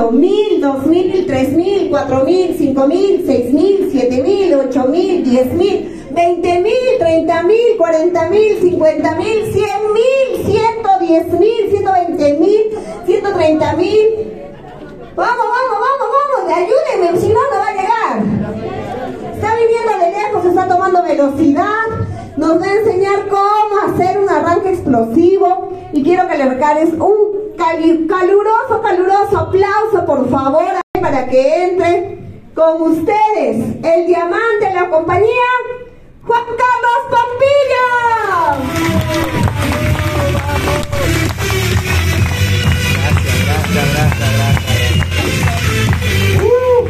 Mil, dos mil, tres mil, cuatro mil, cinco mil, seis mil, siete mil, ocho mil, diez mil, veinte mil, treinta mil, cuarenta mil, cincuenta mil, cien mil, ciento diez mil, ciento veinte mil, ciento treinta mil. Vamos, vamos, vamos, vamos, ayúdenme, si no, no va a llegar. Está viniendo de lejos, está tomando velocidad, nos va a enseñar cómo hacer un arranque explosivo y quiero que le regales un caluroso, caluroso aplauso, por favor, para que entre con ustedes el diamante de la compañía, Juan Carlos Pampilla. Gracias, gracias, gracias, gracias. Uh.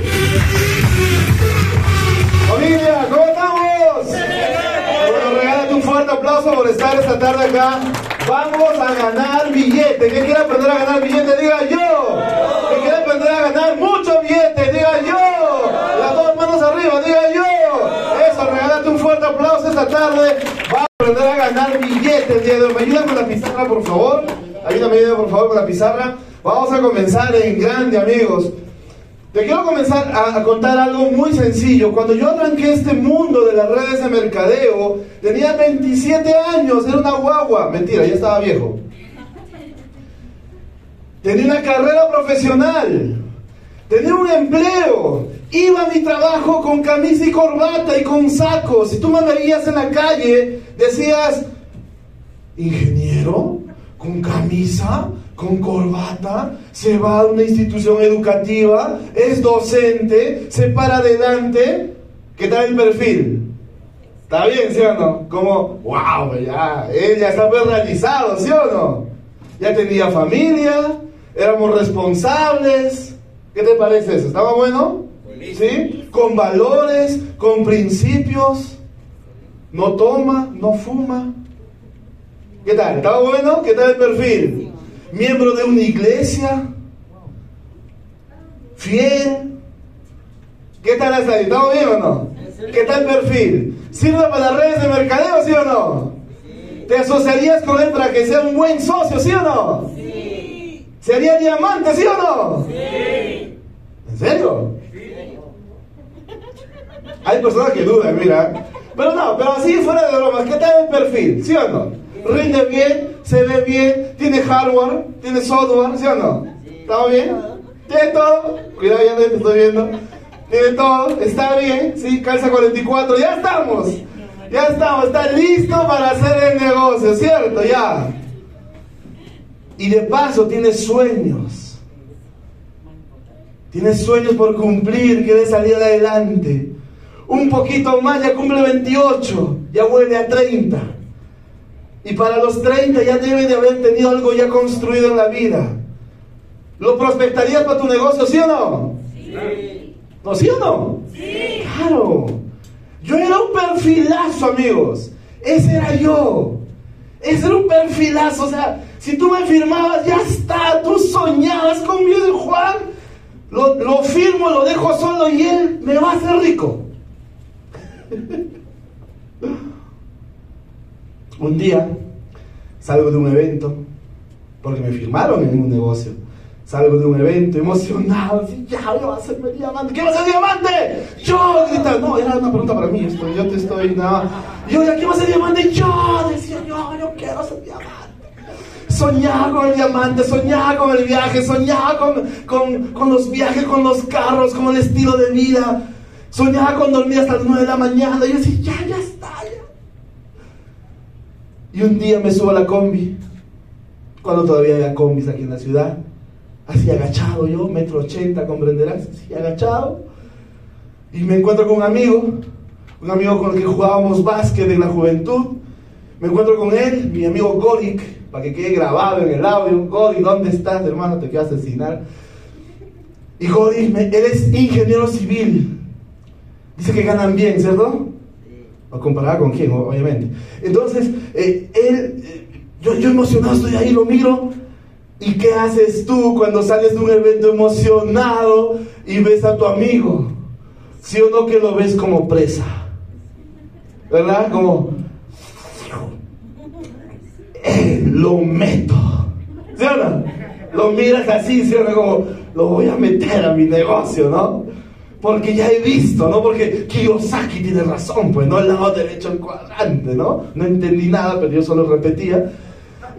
Familia, ¿cómo estamos? Bueno, regálate un fuerte aplauso por estar esta tarde acá. Vamos a ganar billete. ¿Quién quiere aprender a ganar billete? Diga yo. ¿Quién quiere aprender a ganar mucho billete? Diga yo. Las dos manos arriba, diga yo. Eso, regálate un fuerte aplauso esta tarde. Vamos a aprender a ganar billete el día de hoy. ¿Me ayudan con la pizarra, por favor? Ayúdame, por favor, con la pizarra. Vamos a comenzar en grande, amigos. Te quiero comenzar a, contar algo muy sencillo. Cuando yo arranqué este mundo de las redes de mercadeo, tenía 27 años, era una guagua. Mentira, ya estaba viejo. Tenía una carrera profesional, tenía un empleo, iba a mi trabajo con camisa y corbata y con sacos. Si tú me veías en la calle, decías, ingeniero, con camisa, con corbata, se va a una institución educativa, es docente, se para adelante. ¿Qué tal el perfil? ¿Está bien, sí o no? Como, wow, ya, él ya está bien realizado, ¿sí o no? Ya tenía familia, éramos responsables. ¿Qué te parece eso? ¿Estaba bueno? ¿Sí? Con valores, con principios. No toma, no fuma. ¿Qué tal? ¿Estaba bueno? ¿Qué tal el perfil? Miembro de una iglesia, fiel. ¿Qué tal hasta ahí? ¿Estamos bien o no? ¿Qué tal perfil? ¿Sirve para las redes de mercadeo, sí o no? ¿Te asociarías con él para que sea un buen socio, sí o no? Sí. ¿Sería diamante, sí o no? Sí. ¿En serio? Hay personas que dudan, mira. Pero no, pero así fuera de bromas, ¿qué tal el perfil? ¿Sí o no? Rinde bien, se ve bien, tiene hardware, tiene software, ¿sí o no? ¿Está bien? Tiene todo. Cuidado, ya no te estoy viendo. Tiene todo, está bien, sí, calza 44, ya estamos. Ya estamos, está listo para hacer el negocio, ¿cierto? Ya. Y de paso tiene sueños. Tiene sueños por cumplir, quiere salir adelante. Un poquito más, ya cumple 28, ya vuelve a 30. Y para los 30 ya debe de haber tenido algo ya construido en la vida. ¿Lo prospectarías para tu negocio, sí o no? Sí. ¿No, sí o no? Sí. Claro. Yo era un perfilazo, amigos. Ese era yo. Ese era un perfilazo. O sea, si tú me firmabas, ya está. Tú soñabas conmigo de Juan. Lo, lo firmo, lo dejo solo y él me va a hacer rico. Un día salgo de un evento, porque me firmaron en un negocio. Salgo de un evento emocionado, así, ya, yo voy a ser diamante. ¿Qué va a ser diamante? Yo, grita, no, era una pregunta para mí, esto, yo te estoy, nada. Yo, ¿qué va a ser diamante? Yo, decía yo, yo quiero ser diamante. Soñaba con el diamante, soñaba con el viaje, soñaba con, con, con los viajes, con los carros, con el estilo de vida. Soñaba con dormir hasta las 9 de la mañana. Y yo decía, ya, ya está, ya. Y un día me subo a la combi, cuando todavía había combis aquí en la ciudad, así agachado yo, metro ochenta, comprenderás, así agachado, y me encuentro con un amigo, un amigo con el que jugábamos básquet en la juventud, me encuentro con él, mi amigo Gorik, para que quede grabado en el audio, Gorik, ¿dónde estás, hermano? Te quiero asesinar. Y Gorik, él es ingeniero civil, dice que ganan bien, ¿cierto? ¿O comparada con quién, obviamente. Entonces, eh, él, eh, yo, yo emocionado estoy ahí, lo miro. ¿Y qué haces tú cuando sales de un evento emocionado y ves a tu amigo? ¿Sí o no que lo ves como presa? ¿Verdad? Como, eh, lo meto. ¿Sí o no? Lo miras así, ¿sí o no? Como, lo voy a meter a mi negocio, ¿no? Porque ya he visto, ¿no? Porque Kiyosaki tiene razón, pues, ¿no? El lado derecho del cuadrante, ¿no? No entendí nada, pero yo solo repetía.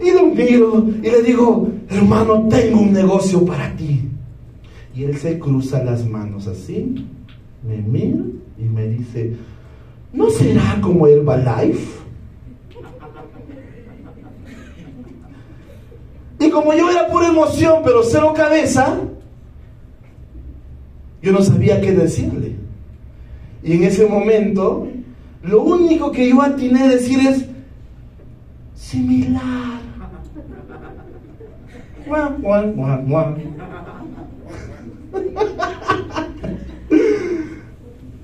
Y lo miro y le digo, hermano, tengo un negocio para ti. Y él se cruza las manos así, me mira y me dice, ¿no será como Herbalife? Y como yo era pura emoción, pero cero cabeza, yo no sabía qué decirle. Y en ese momento, lo único que yo atiné a decir es, similar.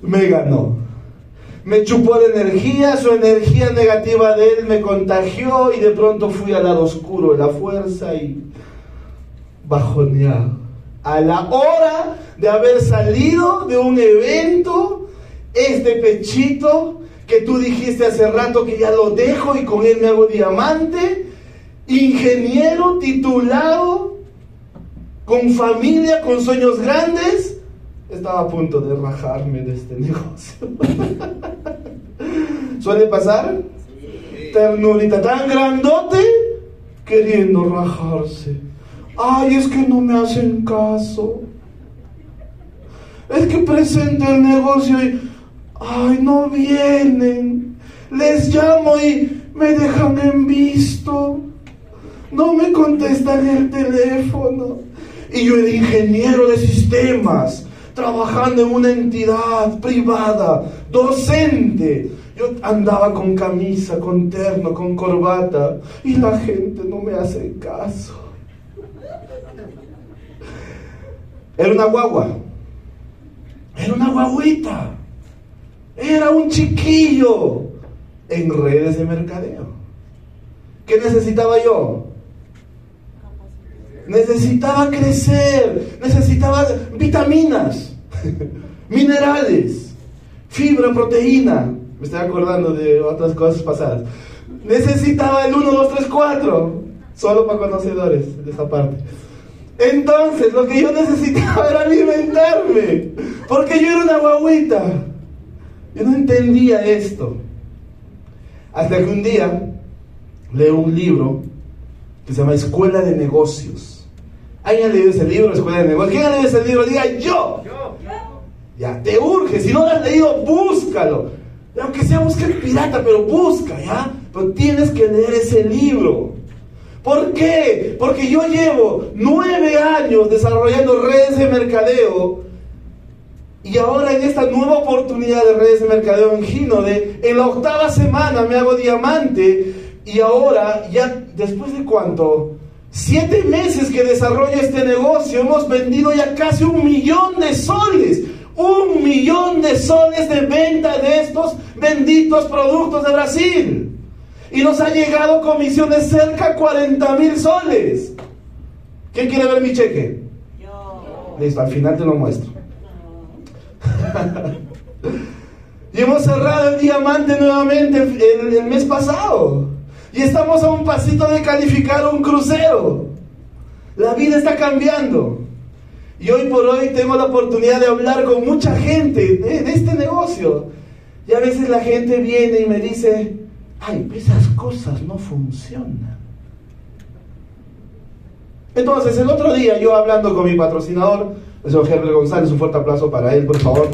Me ganó. Me chupó de energía, su energía negativa de él me contagió y de pronto fui al lado oscuro de la fuerza y bajoneado. A la hora de haber salido de un evento, este pechito que tú dijiste hace rato que ya lo dejo y con él me hago diamante, ingeniero titulado, con familia, con sueños grandes, estaba a punto de rajarme de este negocio. ¿Suele pasar? Ternurita tan grandote queriendo rajarse. Ay, es que no me hacen caso. Es que presento el negocio y, ay, no vienen. Les llamo y me dejan en visto. No me contestan el teléfono. Y yo era ingeniero de sistemas, trabajando en una entidad privada, docente. Yo andaba con camisa, con terno, con corbata, y la gente no me hace caso. Era una guagua. Era una guaguita. Era un chiquillo en redes de mercadeo. ¿Qué necesitaba yo? Necesitaba crecer, necesitaba vitaminas, minerales, fibra, proteína. Me estoy acordando de otras cosas pasadas. Necesitaba el 1, 2, 3, 4. Solo para conocedores de esa parte. Entonces, lo que yo necesitaba era alimentarme. Porque yo era una guaguita. Yo no entendía esto. Hasta que un día leo un libro que se llama Escuela de Negocios. ¿Alguien ha leído ese libro, Escuela de Negocios? ¿Quién ha leído ese libro? Diga yo. Ya, te urge. Si no lo has leído, búscalo. Aunque sea busca el pirata, pero busca, ¿ya? Pero tienes que leer ese libro. ¿Por qué? Porque yo llevo nueve años desarrollando redes de mercadeo y ahora en esta nueva oportunidad de redes de mercadeo en Ginode, en la octava semana me hago diamante y ahora ya después de cuánto, siete meses que desarrollo este negocio, hemos vendido ya casi un millón de soles. Un millón de soles de venta de estos benditos productos de Brasil. Y nos ha llegado comisiones cerca de 40 mil soles. ¿Quién quiere ver mi cheque? Yo. Listo, al final te lo muestro. y hemos cerrado el diamante nuevamente el, el, mes pasado. Y estamos a un pasito de calificar un crucero. La vida está cambiando. Y hoy por hoy tengo la oportunidad de hablar con mucha gente de, de este negocio. Y a veces la gente viene y me dice, ay, esas cosas no funcionan. Entonces, el otro día yo hablando con mi patrocinador, el señor Herbert González, un fuerte aplauso para él, por favor.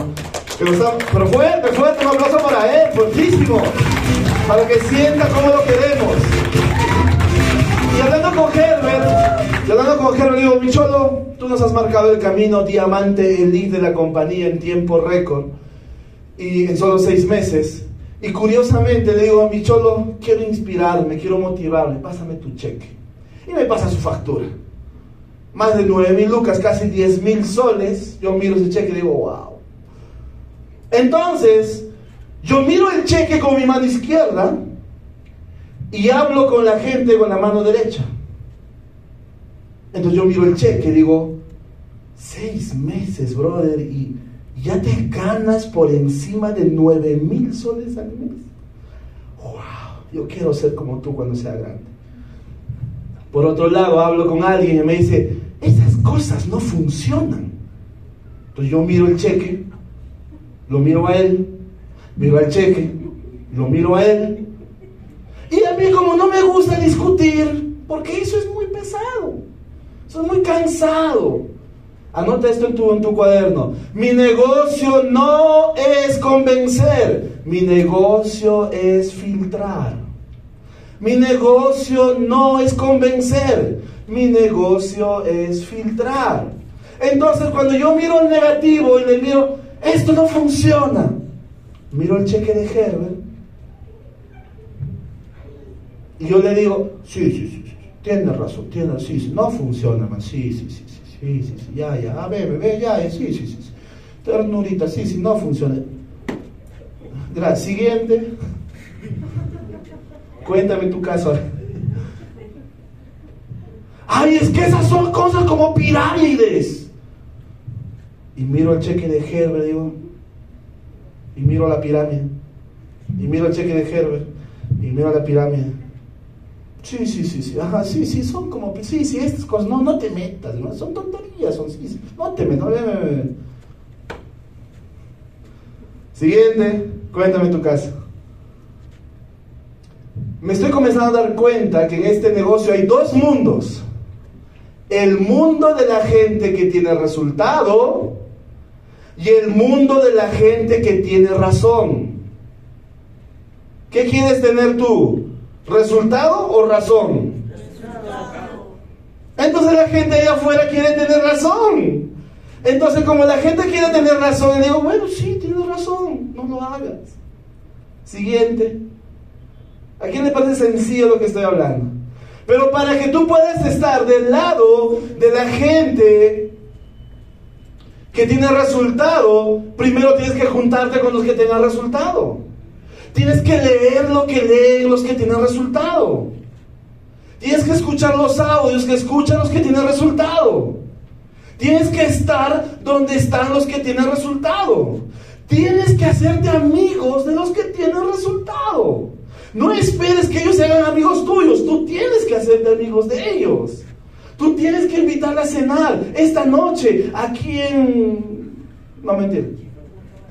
Pero, fuerte, fuerte, un aplauso para él, fuertísimo, para que sienta cómo lo queremos. Y hablando con Herbert, y hablando con Herbert, digo, Micholo, tú nos has marcado el camino diamante, el lead de la compañía en tiempo récord, y en solo seis meses. Y curiosamente le digo a mi cholo, quiero inspirarme, quiero motivarme, pásame tu cheque. Y me pasa su factura. Más de 9 mil lucas, casi 10 mil soles. Yo miro ese cheque y digo, wow. Entonces, yo miro el cheque con mi mano izquierda y hablo con la gente con la mano derecha. Entonces yo miro el cheque y digo, seis meses, brother, y ya te ganas por encima de 9 mil soles al mes. ¡Wow! Yo quiero ser como tú cuando sea grande. Por otro lado, hablo con alguien y me dice, esas cosas no funcionan. Entonces yo miro el cheque, lo miro a él, miro al cheque, lo miro a él. Y a mí como no me gusta discutir, porque eso es muy pesado, es muy cansado. Anota esto en tu, en tu cuaderno. Mi negocio no es convencer, mi negocio es filtrar. Mi negocio no es convencer, mi negocio es filtrar. Entonces cuando yo miro el negativo y le miro, esto no funciona, miro el cheque de Herbert y yo le digo, sí, sí, sí, sí, tiene razón, tiene, sí, sí, no funciona más, sí, sí, sí, sí, sí, sí, sí, ya, ya, a ver, bebé, ya, sí, sí, sí, sí, ternurita, sí, sí, no funciona. Gracias, siguiente. Cuéntame tu caso. Ay, es que esas son cosas como pirámides. Y miro el cheque de Herbert, digo, y miro la pirámide. Y miro el cheque de Herbert, y miro la pirámide. Sí, sí, sí, sí, ajá, sí, sí, son como, sí, sí, estas cosas, no, no te metas, ¿no? son tonterías, son, sí, sí, no te metas, no, Siguiente, cuéntame tu caso. Me estoy comenzando a dar cuenta que en este negocio hay dos mundos. El mundo de la gente que tiene resultado y el mundo de la gente que tiene razón. ¿Qué quieres tener tú? ¿Resultado o razón? Entonces la gente allá afuera quiere tener razón. Entonces como la gente quiere tener razón, le digo, bueno, sí, tienes razón, no lo hagas. Siguiente. ¿A quién le parece sencillo lo que estoy hablando? Pero para que tú puedas estar del lado de la gente que tiene resultado, primero tienes que juntarte con los que tengan resultado. Tienes que leer lo que leen los que tienen resultado. Tienes que escuchar los audios que escuchan los que tienen resultado. Tienes que estar donde están los que tienen resultado. Tienes que hacerte amigos de los que tienen resultado. No esperes que ellos sean amigos tuyos, tú tienes que hacerte amigos de ellos. Tú tienes que invitarla a cenar esta noche aquí en... No, mentira.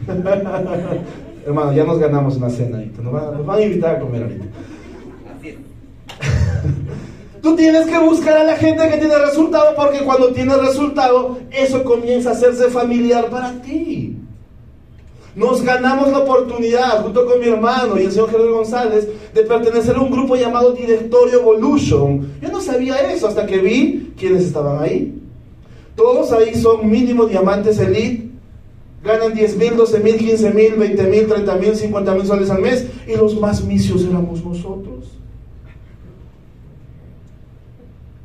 Hermano, ya nos ganamos una cena ahorita. Nos van, a invitar a comer ahorita. Tú tienes que buscar a la gente que tiene resultado porque cuando tiene resultado, eso comienza a hacerse familiar para ti. Nos ganamos la oportunidad, junto con mi hermano y el señor Gerardo González, de pertenecer a un grupo llamado Directorio Evolution. Yo no sabía eso hasta que vi quiénes estaban ahí. Todos ahí son mínimo diamantes elite, ganan 10 mil, 12 mil, 15 mil, 20 mil, 30 mil, 50 mil soles al mes y los más misios éramos nosotros.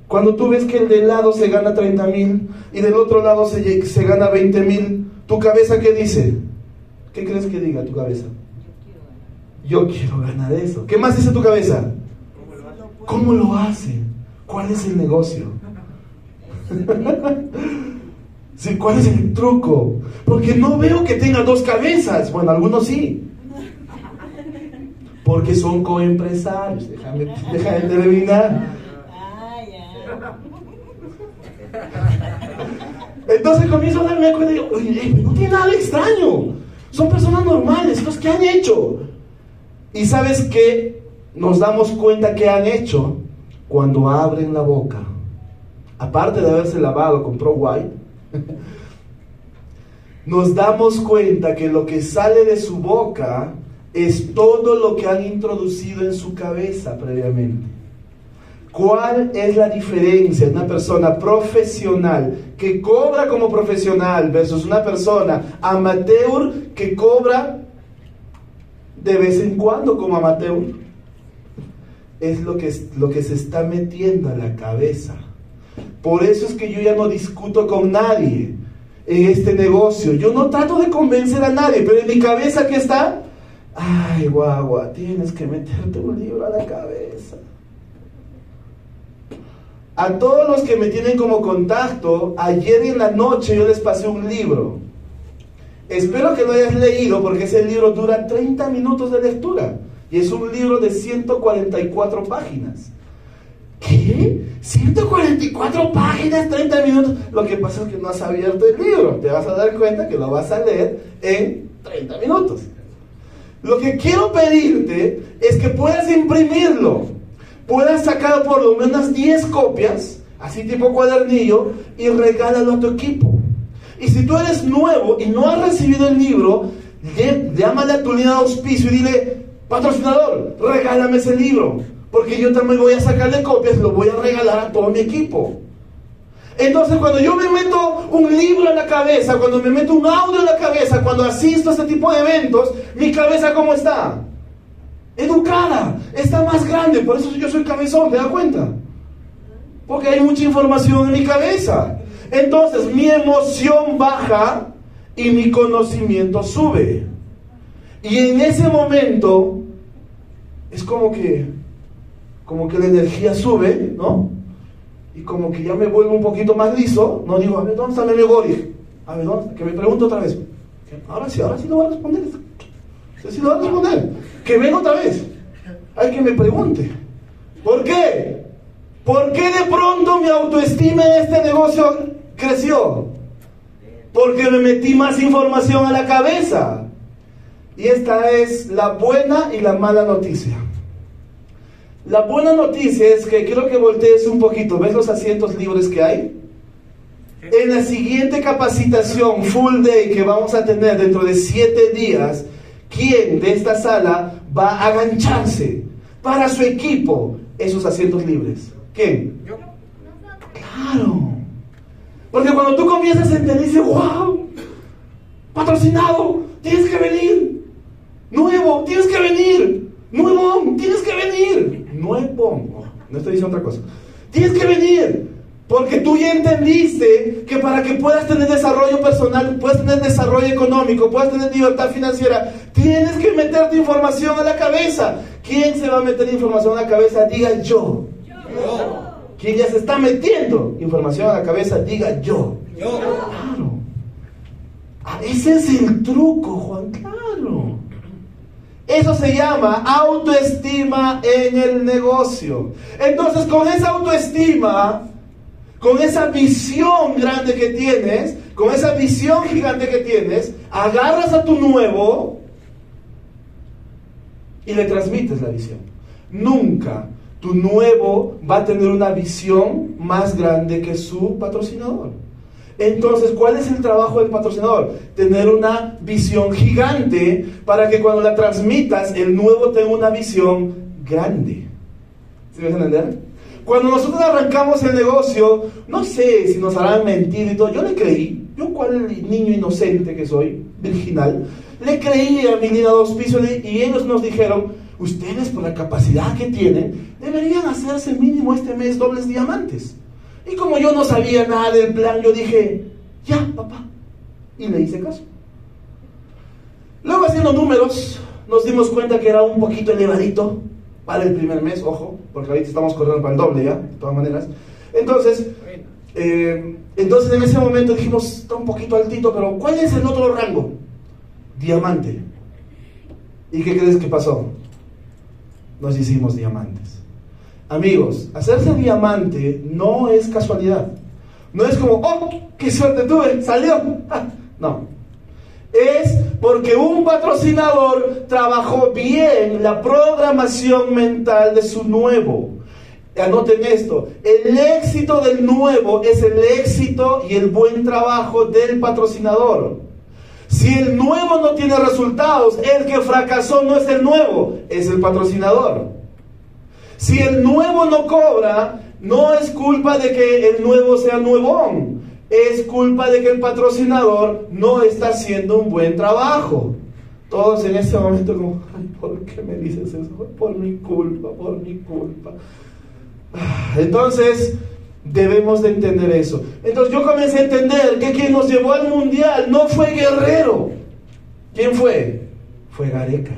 Cuando tú ves que el de lado se gana 30 mil y del otro lado se, se gana 20 mil, ¿tu cabeza qué dice? ¿Qué crees que diga tu cabeza? Yo quiero ganar eso. ¿Qué más dice tu cabeza? ¿Cómo lo hace? ¿Cuál es el negocio? ¿Cuál es el truco? Porque no veo que tenga dos cabezas. Bueno, algunos sí. Porque son coempresarios. Déjame, déjame terminar. Entonces comienzo a darme cuenta y digo, oye, no tiene nada extraño. Son personas normales, los que han hecho. Y sabes que nos damos cuenta que han hecho cuando abren la boca. Aparte de haberse lavado con Pro White, nos damos cuenta que lo que sale de su boca es todo lo que han introducido en su cabeza previamente. ¿Cuál es la diferencia de una persona profesional que cobra como profesional versus una persona amateur que cobra de vez en cuando como amateur? Es lo que, lo que se está metiendo a la cabeza. Por eso es que yo ya no discuto con nadie en este negocio. Yo no trato de convencer a nadie, pero en mi cabeza ¿qué está, ay guagua, tienes que meterte un libro a la cabeza. A todos los que me tienen como contacto, ayer en la noche yo les pasé un libro. Espero que lo hayas leído porque ese libro dura 30 minutos de lectura y es un libro de 144 páginas. ¿Qué? 144 páginas, 30 minutos. Lo que pasa es que no has abierto el libro. Te vas a dar cuenta que lo vas a leer en 30 minutos. Lo que quiero pedirte es que puedas imprimirlo. Puedas sacar por lo menos 10 copias, así tipo cuadernillo, y regálalo a tu equipo. Y si tú eres nuevo y no has recibido el libro, llámale a tu línea de auspicio y dile, patrocinador, regálame ese libro. Porque yo también voy a sacarle copias lo voy a regalar a todo mi equipo. Entonces, cuando yo me meto un libro en la cabeza, cuando me meto un audio en la cabeza, cuando asisto a este tipo de eventos, mi cabeza, ¿cómo está? Educada, está más grande. Por eso yo soy cabezón, ¿te das cuenta? Porque hay mucha información en mi cabeza. Entonces, mi emoción baja y mi conocimiento sube. Y en ese momento, es como que como que la energía sube, ¿no? Y como que ya me vuelvo un poquito más liso, no digo, a ver, ¿dónde está mi memoria? A ver, ¿dónde Que me pregunto otra vez. Ahora sí, ahora sí lo voy a responder. Sí lo voy a responder. Que venga otra vez. Hay que me pregunte. ¿Por qué? ¿Por qué de pronto mi autoestima en este negocio creció? Porque me metí más información a la cabeza. Y esta es la buena y la mala noticia. La buena noticia es que quiero que voltees un poquito. ¿Ves los asientos libres que hay? En la siguiente capacitación full day que vamos a tener dentro de siete días, ¿quién de esta sala va a agancharse para su equipo esos asientos libres? ¿Quién? Yo. Claro. Porque cuando tú comienzas a entender, dices, wow, patrocinado, tienes que venir. Nuevo, tienes que venir. Nuevo, tienes que venir nuevo. No estoy diciendo otra cosa. Tienes que venir. Porque tú ya entendiste que para que puedas tener desarrollo personal, puedas tener desarrollo económico, puedas tener libertad financiera, tienes que meterte información a la cabeza. ¿Quién se va a meter información a la cabeza? Diga yo. yo. ¿Quién ya se está metiendo información a la cabeza? Diga yo. Yo. Claro. Ah, ese es el truco, Juan. Claro. Eso se llama autoestima en el negocio. Entonces, con esa autoestima, con esa visión grande que tienes, con esa visión gigante que tienes, agarras a tu nuevo y le transmites la visión. Nunca tu nuevo va a tener una visión más grande que su patrocinador. Entonces, ¿cuál es el trabajo del patrocinador? Tener una visión gigante para que cuando la transmitas, el nuevo tenga una visión grande. ¿Sí me entender? Cuando nosotros arrancamos el negocio, no sé si nos harán mentir y todo, yo le creí, yo cual niño inocente que soy, virginal, le creí a mi línea dos pisos y ellos nos dijeron, ustedes por la capacidad que tienen, deberían hacerse mínimo este mes dobles diamantes. Y como yo no sabía nada del plan, yo dije, ya, papá. Y le hice caso. Luego haciendo números, nos dimos cuenta que era un poquito elevadito para el primer mes, ojo, porque ahorita estamos corriendo para el doble ya, de todas maneras. Entonces, eh, entonces en ese momento dijimos, está un poquito altito, pero ¿cuál es el otro rango? Diamante. ¿Y qué crees que pasó? Nos hicimos diamantes. Amigos, hacerse diamante no es casualidad. No es como, oh, qué suerte tuve, salió. no. Es porque un patrocinador trabajó bien la programación mental de su nuevo. Anoten esto, el éxito del nuevo es el éxito y el buen trabajo del patrocinador. Si el nuevo no tiene resultados, el que fracasó no es el nuevo, es el patrocinador. Si el nuevo no cobra, no es culpa de que el nuevo sea nuevón. Es culpa de que el patrocinador no está haciendo un buen trabajo. Todos en ese momento como, ¿por qué me dices eso? Por mi culpa, por mi culpa. Ah, entonces, debemos de entender eso. Entonces yo comencé a entender que quien nos llevó al mundial no fue Guerrero. ¿Quién fue? Fue Gareca.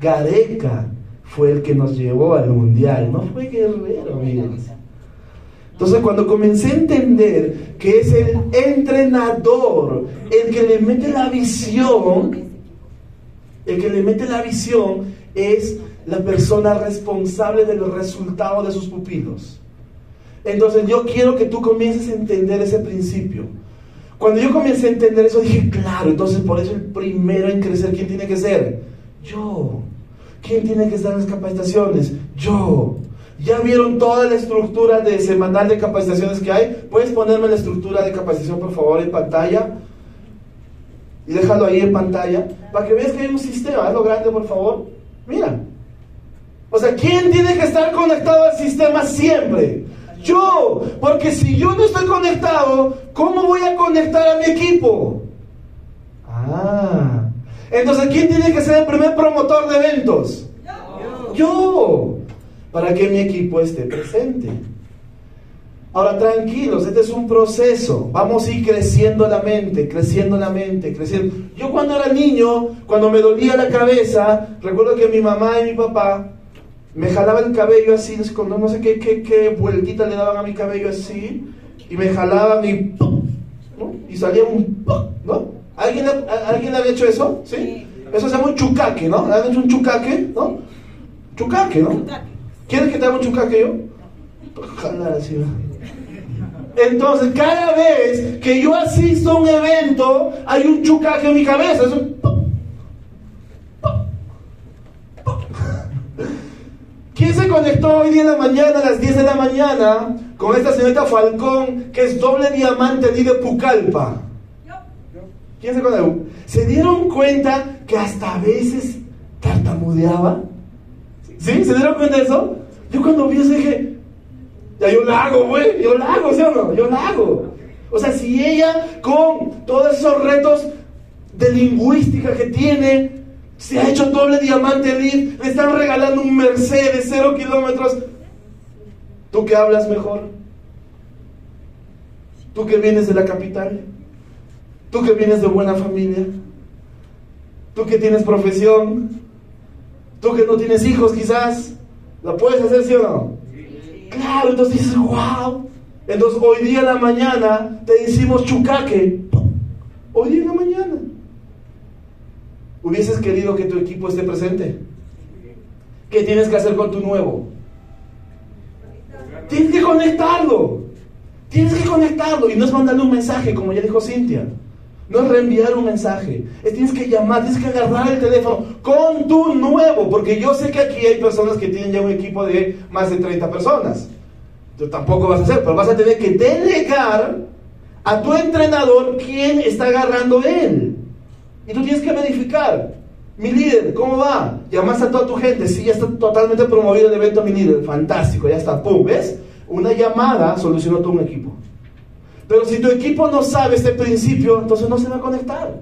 Gareca fue el que nos llevó al mundial, no fue Guerrero, amigos. Entonces cuando comencé a entender que es el entrenador el que le mete la visión, el que le mete la visión es la persona responsable del resultado de sus pupilos. Entonces yo quiero que tú comiences a entender ese principio. Cuando yo comencé a entender eso, dije, claro, entonces por eso el primero en crecer, ¿quién tiene que ser? Yo. ¿Quién tiene que estar en las capacitaciones? Yo. ¿Ya vieron toda la estructura de semanal de capacitaciones que hay? ¿Puedes ponerme la estructura de capacitación, por favor, en pantalla? Y déjalo ahí en pantalla, para que veas que hay un sistema. Hazlo grande, por favor. Mira. O sea, ¿quién tiene que estar conectado al sistema siempre? Yo, porque si yo no estoy conectado, ¿cómo voy a conectar a mi equipo? Ah, entonces ¿quién tiene que ser el primer promotor de eventos? Yo. Yo, para que mi equipo esté presente. Ahora, tranquilos, este es un proceso. Vamos a ir creciendo la mente, creciendo la mente, creciendo. Yo cuando era niño, cuando me dolía la cabeza, recuerdo que mi mamá y mi papá me jalaba el cabello así, no sé qué, qué, qué vueltita le daban a mi cabello así, y me jalaban y ¿no? y salía un ¿no? ¿Alguien, ¿Alguien había hecho eso? ¿Sí? Eso se llama un chucaque, ¿no? ¿Han hecho un chucaque? ¿No? Chucaque, ¿no? ¿Quieres que te haga un chucaque yo? Jalar así, Entonces, cada vez que yo asisto a un evento, hay un chucaque en mi cabeza. Es un ¿Quién se conectó hoy día en la mañana, a las 10 de la mañana, con esta señorita Falcón, que es doble diamante de Pucallpa? ¿Quién se dieron cuenta que hasta a veces tartamudeaba? ¿Sí? ¿Se dieron cuenta de eso? Yo cuando vi eso dije, ya yo la hago, güey, yo la hago, ¿sí o no? Yo la hago. O sea, si ella con todos esos retos de lingüística que tiene, se ha hecho doble diamante lead. Le están regalando un Mercedes, cero kilómetros. ¿Tú que hablas mejor? ¿Tú que vienes de la capital? ¿Tú que vienes de buena familia? ¿Tú que tienes profesión? ¿Tú que no tienes hijos quizás? ¿La puedes hacer, sí o no? Claro, entonces dices, wow. Entonces hoy día en la mañana te decimos chucaque. Hoy día en la mañana. ¿Hubieses querido que tu equipo esté presente? ¿Qué tienes que hacer con tu nuevo? Tienes que conectarlo. Tienes que conectarlo. Y no es mandarle un mensaje, como ya dijo Cintia. No es reenviar un mensaje. Es tienes que llamar, tienes que agarrar el teléfono con tu nuevo. Porque yo sé que aquí hay personas que tienen ya un equipo de más de 30 personas. Tú tampoco vas a hacer, pero vas a tener que delegar a tu entrenador quién está agarrando él. Y tú tienes que verificar. Mi líder, ¿cómo va? Llamaste a toda tu gente. Sí, ya está totalmente promovido el evento, mi líder. Fantástico, ya está. ¡Pum! ¿Ves? Una llamada solucionó todo un equipo. Pero si tu equipo no sabe este principio, entonces no se va a conectar.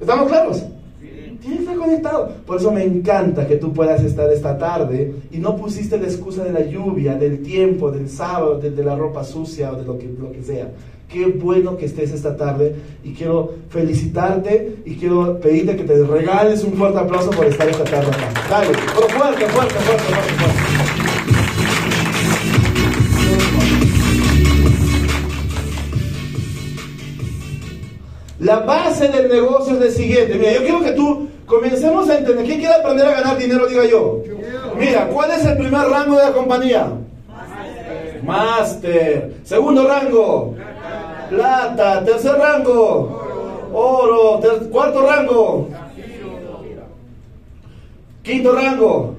¿Estamos claros? Tienes que estar conectado. Por eso me encanta que tú puedas estar esta tarde y no pusiste la excusa de la lluvia, del tiempo, del sábado, de, de la ropa sucia o de lo que, lo que sea. Qué bueno que estés esta tarde y quiero felicitarte y quiero pedirte que te regales un fuerte aplauso por estar esta tarde acá. Dale, pero fuerte, fuerte, fuerte, fuerte, fuerte. La base del negocio es el siguiente. Mira, yo quiero que tú comencemos a entender. ¿Quién quiere aprender a ganar dinero? Diga yo. Mira, ¿cuál es el primer rango de la compañía? Master. Segundo rango plata, tercer rango, oro, cuarto rango, quinto rango.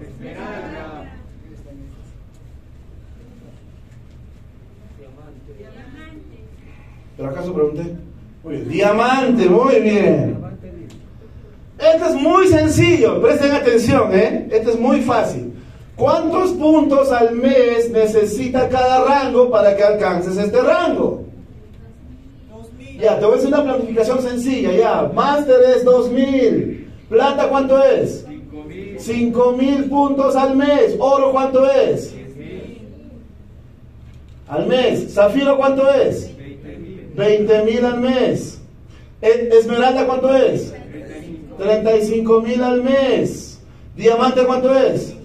¿Pero acaso pregunté? Muy. Diamante, muy bien. Esto es muy sencillo, presten atención, ¿eh? Esto es muy fácil. ¿Cuántos puntos al mes necesita cada rango para que alcances este rango? Ya, te voy a hacer una planificación sencilla, ya. Máster es 2000. Plata, ¿cuánto es? 5000 puntos al mes. Oro, ¿cuánto es? Al mes. Zafiro, ¿cuánto es? 20.000 al mes. E, Esmeralda, ¿cuánto es? 35 mil al mes. Diamante, ¿cuánto es?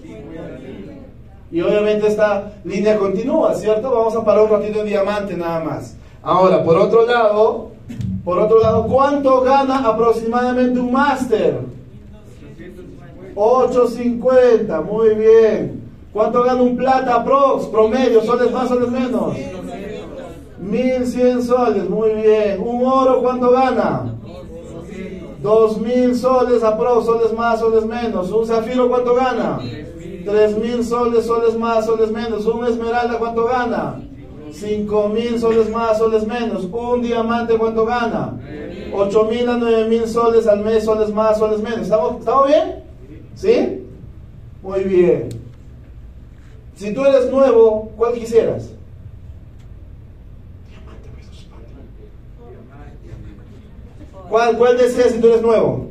Y obviamente esta línea continúa, ¿cierto? Vamos a parar un ratito en diamante nada más. Ahora, por otro lado, por otro lado, ¿cuánto gana aproximadamente un máster? 8.50, muy bien. ¿Cuánto gana un plata prox, promedio, soles más, soles menos? 1100 soles, muy bien. ¿Un oro cuánto gana? 2000 soles aprox, soles más, soles menos. ¿Un zafiro cuánto gana? 3000 soles, soles más, soles menos. ¿Un esmeralda cuánto gana? 5000 soles más, soles menos. ¿Un diamante cuánto gana? 8000 a 9000 soles al mes, soles más, soles menos. ¿Estamos, ¿Estamos bien? ¿Sí? Muy bien. Si tú eres nuevo, ¿cuál quisieras? ¿Cuál, cuál deseas si tú eres nuevo?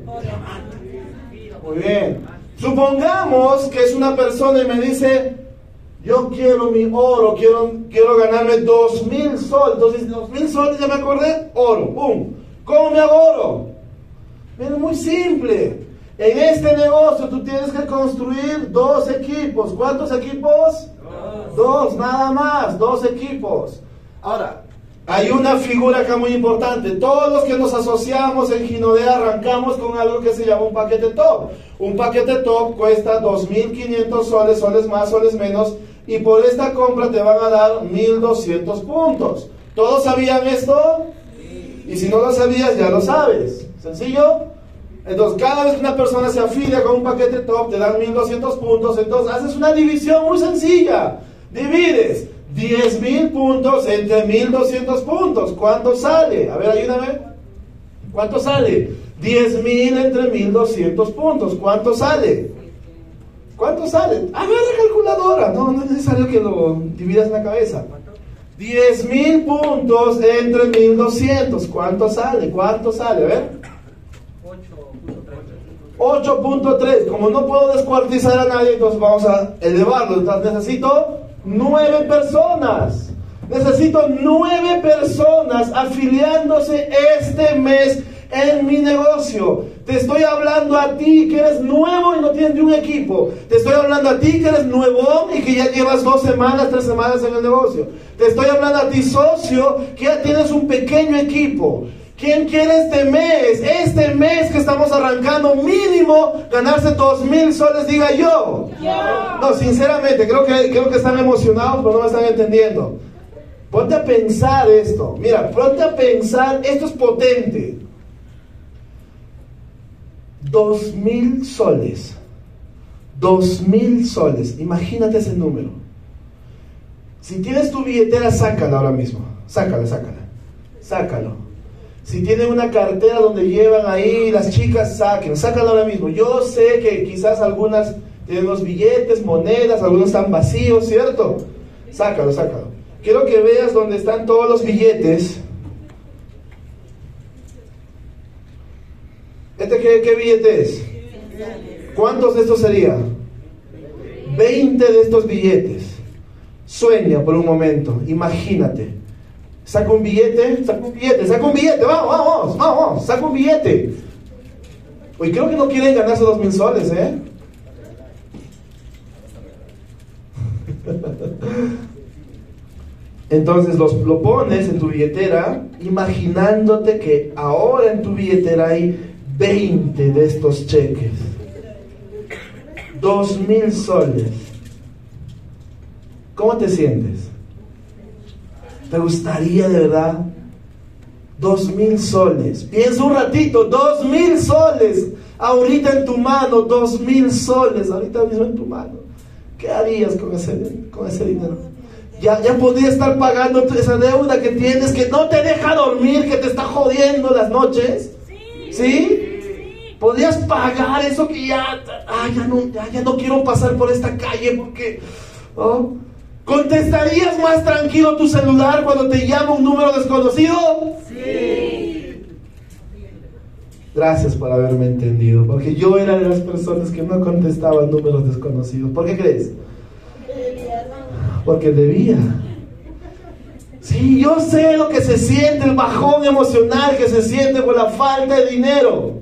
Muy bien. Supongamos que es una persona y me dice, yo quiero mi oro, quiero, quiero ganarme dos mil soles. Entonces, dos mil soles, ya me acordé, oro, ¡pum! ¿Cómo me hago oro? Es muy simple. En este negocio tú tienes que construir dos equipos. ¿Cuántos equipos? Dos, dos nada más, dos equipos. Ahora, hay una figura acá muy importante. Todos los que nos asociamos en Ginodea arrancamos con algo que se llama un paquete top. Un paquete top cuesta 2.500 soles, soles más, soles menos. Y por esta compra te van a dar 1.200 puntos. ¿Todos sabían esto? Y si no lo sabías, ya lo sabes. ¿Sencillo? Entonces, cada vez que una persona se afilia con un paquete top, te dan 1.200 puntos. Entonces, haces una división muy sencilla. Divides 10 mil puntos entre 1200 puntos. ¿Cuánto sale? A ver, ayúdame. ¿Cuánto sale? 10 mil entre 1200 puntos. ¿Cuánto sale? ¿Cuánto sale? A ver la calculadora. No, no es necesario que lo dividas en la cabeza. 10 mil puntos entre 1200. ¿Cuánto sale? ¿Cuánto sale? A ver. 8.3. Como no puedo descuartizar a nadie, entonces vamos a elevarlo. Entonces necesito nueve personas. Necesito nueve personas afiliándose este mes en mi negocio. Te estoy hablando a ti que eres nuevo y no tienes ni un equipo. Te estoy hablando a ti que eres nuevo y que ya llevas dos semanas, tres semanas en el negocio. Te estoy hablando a ti socio que ya tienes un pequeño equipo. ¿Quién quiere este mes, este mes que estamos arrancando, mínimo ganarse dos mil soles? Diga yo. No, sinceramente, creo que, creo que están emocionados, pero no me están entendiendo. Ponte a pensar esto. Mira, ponte a pensar, esto es potente. Dos mil soles. Dos mil soles. Imagínate ese número. Si tienes tu billetera, sácala ahora mismo. Sácala, sácala. Sácalo. Si tienen una cartera donde llevan ahí las chicas, saquen, sácalo ahora mismo. Yo sé que quizás algunas tienen los billetes, monedas, algunos están vacíos, ¿cierto? Sácalo, sácalo. Quiero que veas donde están todos los billetes. ¿Este qué, qué billete es? ¿Cuántos de estos sería? 20 de estos billetes. Sueña por un momento, imagínate. Saca un billete, saca un billete, saca un billete, vamos, vamos, vamos, saca un billete. Hoy creo que no quieren ganarse dos mil soles, ¿eh? Entonces lo pones en tu billetera, imaginándote que ahora en tu billetera hay 20 de estos cheques. Dos mil soles. ¿Cómo te sientes? ¿Te gustaría de verdad? Dos mil soles. Piensa un ratito, dos mil soles. Ahorita en tu mano, dos mil soles. Ahorita mismo en tu mano. ¿Qué harías con ese, con ese dinero? Ya, ya podrías estar pagando esa deuda que tienes que no te deja dormir, que te está jodiendo las noches. ¿Sí? Podrías pagar eso que ya, ah, ya, no, ya, no quiero pasar por esta calle porque... ¿oh? ¿Contestarías más tranquilo tu celular cuando te llama un número desconocido? Sí. Gracias por haberme entendido, porque yo era de las personas que no contestaban números desconocidos. ¿Por qué crees? Porque debía. Sí, yo sé lo que se siente, el bajón emocional que se siente por la falta de dinero.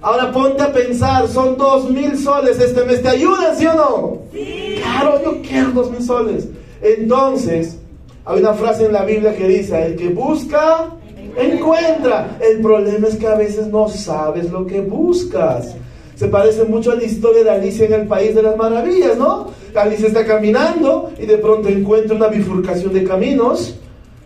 Ahora ponte a pensar, son dos mil soles este mes, ¿te ayuda, sí o no? Sí. Claro, yo quiero dos mil soles. Entonces, hay una frase en la Biblia que dice, el que busca, encuentra. El problema es que a veces no sabes lo que buscas. se parece mucho a la historia de Alicia en el País de las Maravillas, ¿no? Alicia está caminando y de pronto encuentra una bifurcación de caminos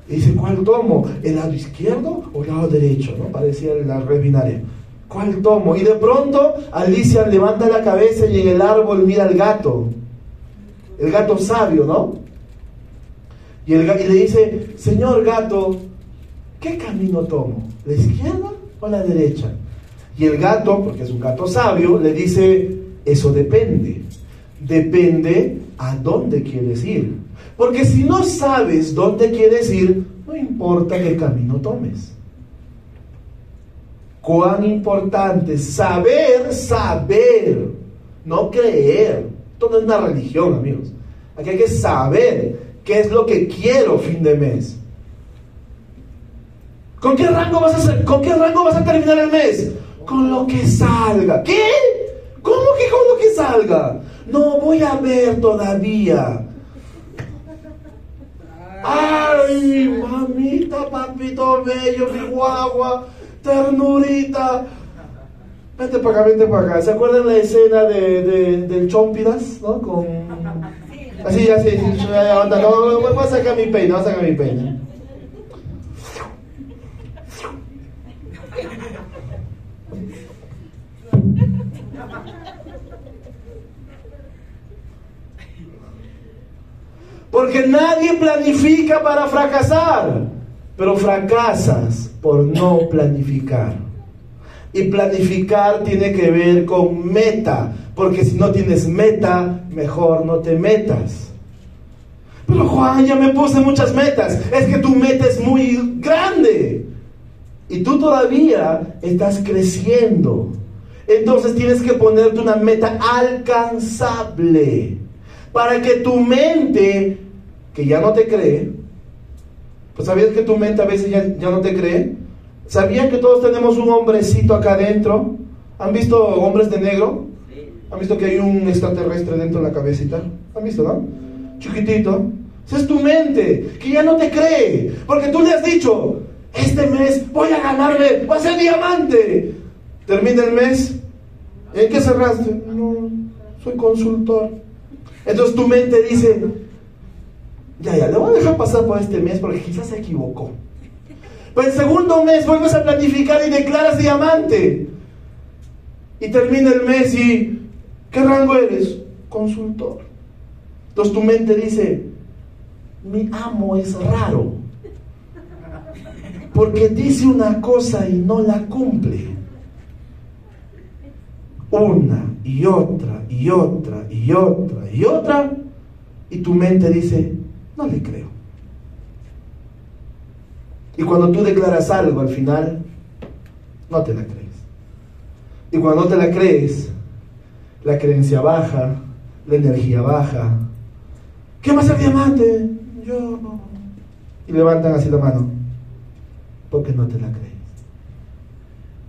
y dice, ¿cuál tomo? ¿El lado izquierdo o el lado derecho? ¿no? Parecía la red binaria. ¿Cuál tomo? Y de pronto Alicia levanta la cabeza y en el árbol mira al gato. El gato sabio, ¿no? Y, el, y le dice, señor gato, ¿qué camino tomo? ¿La izquierda o la derecha? Y el gato, porque es un gato sabio, le dice, eso depende. Depende a dónde quieres ir. Porque si no sabes dónde quieres ir, no importa qué camino tomes. Cuán importante saber, saber, no creer. Esto no es una religión, amigos. Aquí hay que saber qué es lo que quiero fin de mes. ¿Con qué rango vas a? ¿Con qué rango vas a terminar el mes? Con lo que salga. ¿Qué? ¿Cómo que con lo que salga? No voy a ver todavía. Ay, mamita, papito bello, mi guagua, ternurita. Vente para acá, vente para acá. ¿Se acuerdan la escena de, de del Chompidas? ¿No? Con... Así, así, así. No, voy a sacar mi peine, voy a sacar mi peine. Porque nadie planifica para fracasar, pero fracasas por no planificar. Y planificar tiene que ver con meta, porque si no tienes meta, mejor no te metas. Pero Juan, ya me puse muchas metas. Es que tu meta es muy grande. Y tú todavía estás creciendo. Entonces tienes que ponerte una meta alcanzable para que tu mente, que ya no te cree, pues sabías que tu mente a veces ya, ya no te cree. ¿Sabían que todos tenemos un hombrecito acá adentro? ¿Han visto hombres de negro? ¿Han visto que hay un extraterrestre dentro de la cabecita? ¿Han visto, no? Chiquitito. Esa es tu mente, que ya no te cree. Porque tú le has dicho, este mes voy a ganarle, voy a ser diamante. Termina el mes, ¿en qué cerraste? No, soy consultor. Entonces tu mente dice, ya, ya, le voy a dejar pasar por este mes porque quizás se equivocó. Pero el segundo mes vuelves a planificar y declaras diamante. Y termina el mes y, ¿qué rango eres? Consultor. Entonces tu mente dice, mi amo es raro. Porque dice una cosa y no la cumple. Una y otra y otra y otra y otra. Y tu mente dice, no le creo. Y cuando tú declaras algo al final, no te la crees. Y cuando no te la crees, la creencia baja, la energía baja. ¿Qué a ser diamante? Yo. Y levantan así la mano. Porque no te la crees.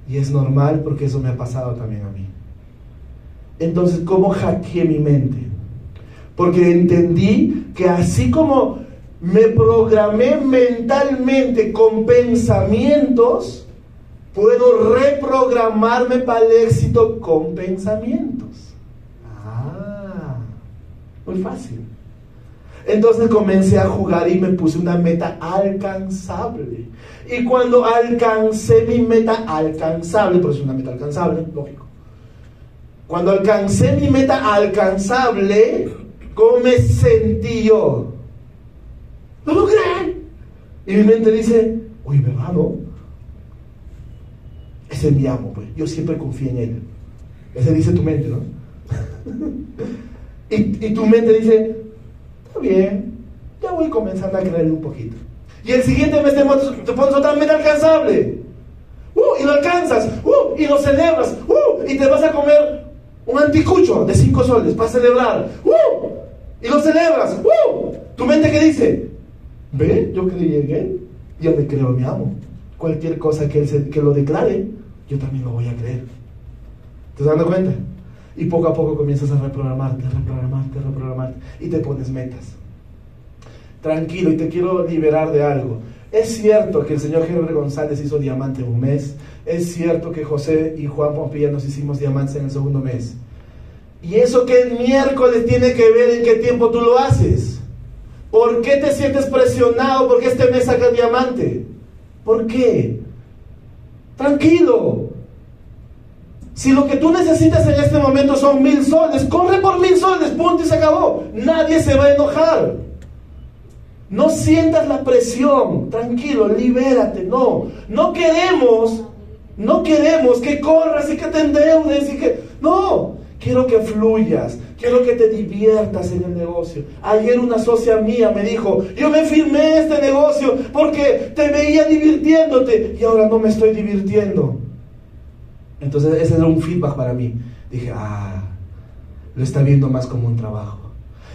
Y es normal porque eso me ha pasado también a mí. Entonces, ¿cómo hackeé mi mente? Porque entendí que así como me programé mentalmente con pensamientos, puedo reprogramarme para el éxito con pensamientos. Ah, muy fácil. Entonces comencé a jugar y me puse una meta alcanzable. Y cuando alcancé mi meta alcanzable, por eso es una meta alcanzable, lógico. Cuando alcancé mi meta alcanzable, ¿cómo me sentí yo? ¡Lo logré! Y mi mente dice, uy, ¿verdad, no? Ese es mi amo, pues. Yo siempre confío en él. Ese dice tu mente, ¿no? y, tu mente dice, está bien, ya voy comenzando a creerle un poquito. Y el siguiente mes te, te pones otra meta alcanzable. Uh, y lo alcanzas, uh, y lo celebras, uh, y te vas a comer un anticucho de cinco soles para celebrar, uh, y lo celebras, uh. ¿Tu mente qué dice? Ve, yo creí en él, yo le creo a mi amo. Cualquier cosa que él se, que lo declare, yo también lo voy a creer. ¿Te estás dando cuenta? Y poco a poco comienzas a reprogramarte, reprogramarte, reprogramarte, y te pones metas. Tranquilo, y te quiero liberar de algo. Es cierto que el señor Henry González hizo diamante un mes. Es cierto que José y Juan Pompilla nos hicimos diamantes en el segundo mes. ¿Y eso el miércoles tiene que ver en qué tiempo tú lo haces? ¿Por qué te sientes presionado porque este mes saca diamante? ¿Por qué? Tranquilo. Si lo que tú necesitas en este momento son mil soles, corre por mil soles, punto y se acabó. Nadie se va a enojar. No sientas la presión, tranquilo, libérate, no. No queremos, no queremos que corras y que te endeudes y que... No, quiero que fluyas, quiero que te diviertas en el negocio. Ayer una socia mía me dijo, yo me firmé este negocio porque te veía divirtiéndote y ahora no me estoy divirtiendo. Entonces ese era un feedback para mí. Dije, ah, lo está viendo más como un trabajo.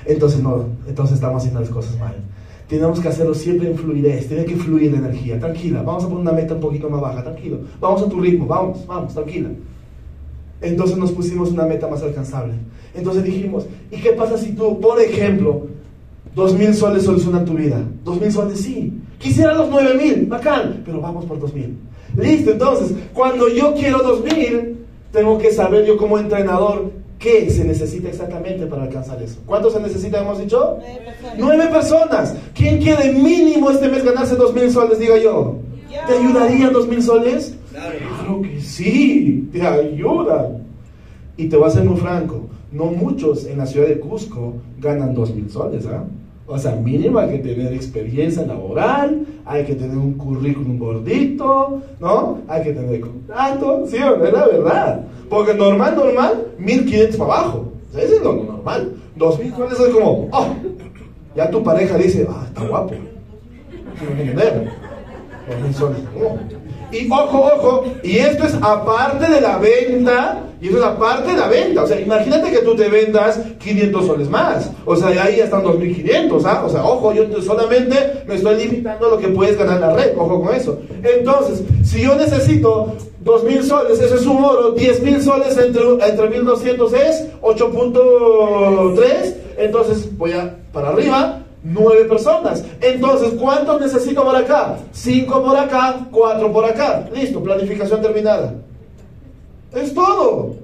Entonces no, entonces estamos haciendo las cosas mal. Tenemos que hacerlo siempre en fluidez, tiene que fluir la energía. Tranquila, vamos a poner una meta un poquito más baja, tranquilo. Vamos a tu ritmo, vamos, vamos, tranquila. Entonces nos pusimos una meta más alcanzable. Entonces dijimos, ¿y qué pasa si tú, por ejemplo, dos mil soles solucionan tu vida? Dos mil soles, sí. Quisiera los nueve mil, bacán, pero vamos por dos mil. Listo, entonces, cuando yo quiero dos mil, tengo que saber yo como entrenador qué se necesita exactamente para alcanzar eso. ¿Cuánto se necesita, hemos dicho? Nueve personas. ¿Quién quiere mínimo este mes ganarse dos mil soles? Diga yo. ¿Te ayudarían dos mil soles? Claro que sí, te ayudan. Y te voy a ser muy franco, no muchos en la ciudad de Cusco ganan dos mil soles, ¿ah? O sea, mínimo hay que tener experiencia laboral, hay que tener un currículum gordito, ¿no? Hay que tener contacto, sí, es la verdad. Porque normal, normal, 1500 para abajo. O eso es lo normal. 2000 soles es como, oh, ya tu pareja dice, ah, está guapo. Que entender. 2000 soles. Y ojo, ojo, y esto es aparte de la venta, y eso es aparte de la venta. O sea, imagínate que tú te vendas 500 soles más. O sea, ahí ya están 2500, ¿ah? O sea, ojo, yo solamente me estoy limitando lo que puedes ganar en la red, ojo con eso. Entonces, si yo necesito 2000 soles, eso es un oro, 10000 soles entre, entre 1200 es 8.3, entonces voy a para arriba, nueve personas. Entonces, ¿cuántos necesito por acá? Cinco por acá, cuatro por acá. Listo, planificación terminada. Es todo.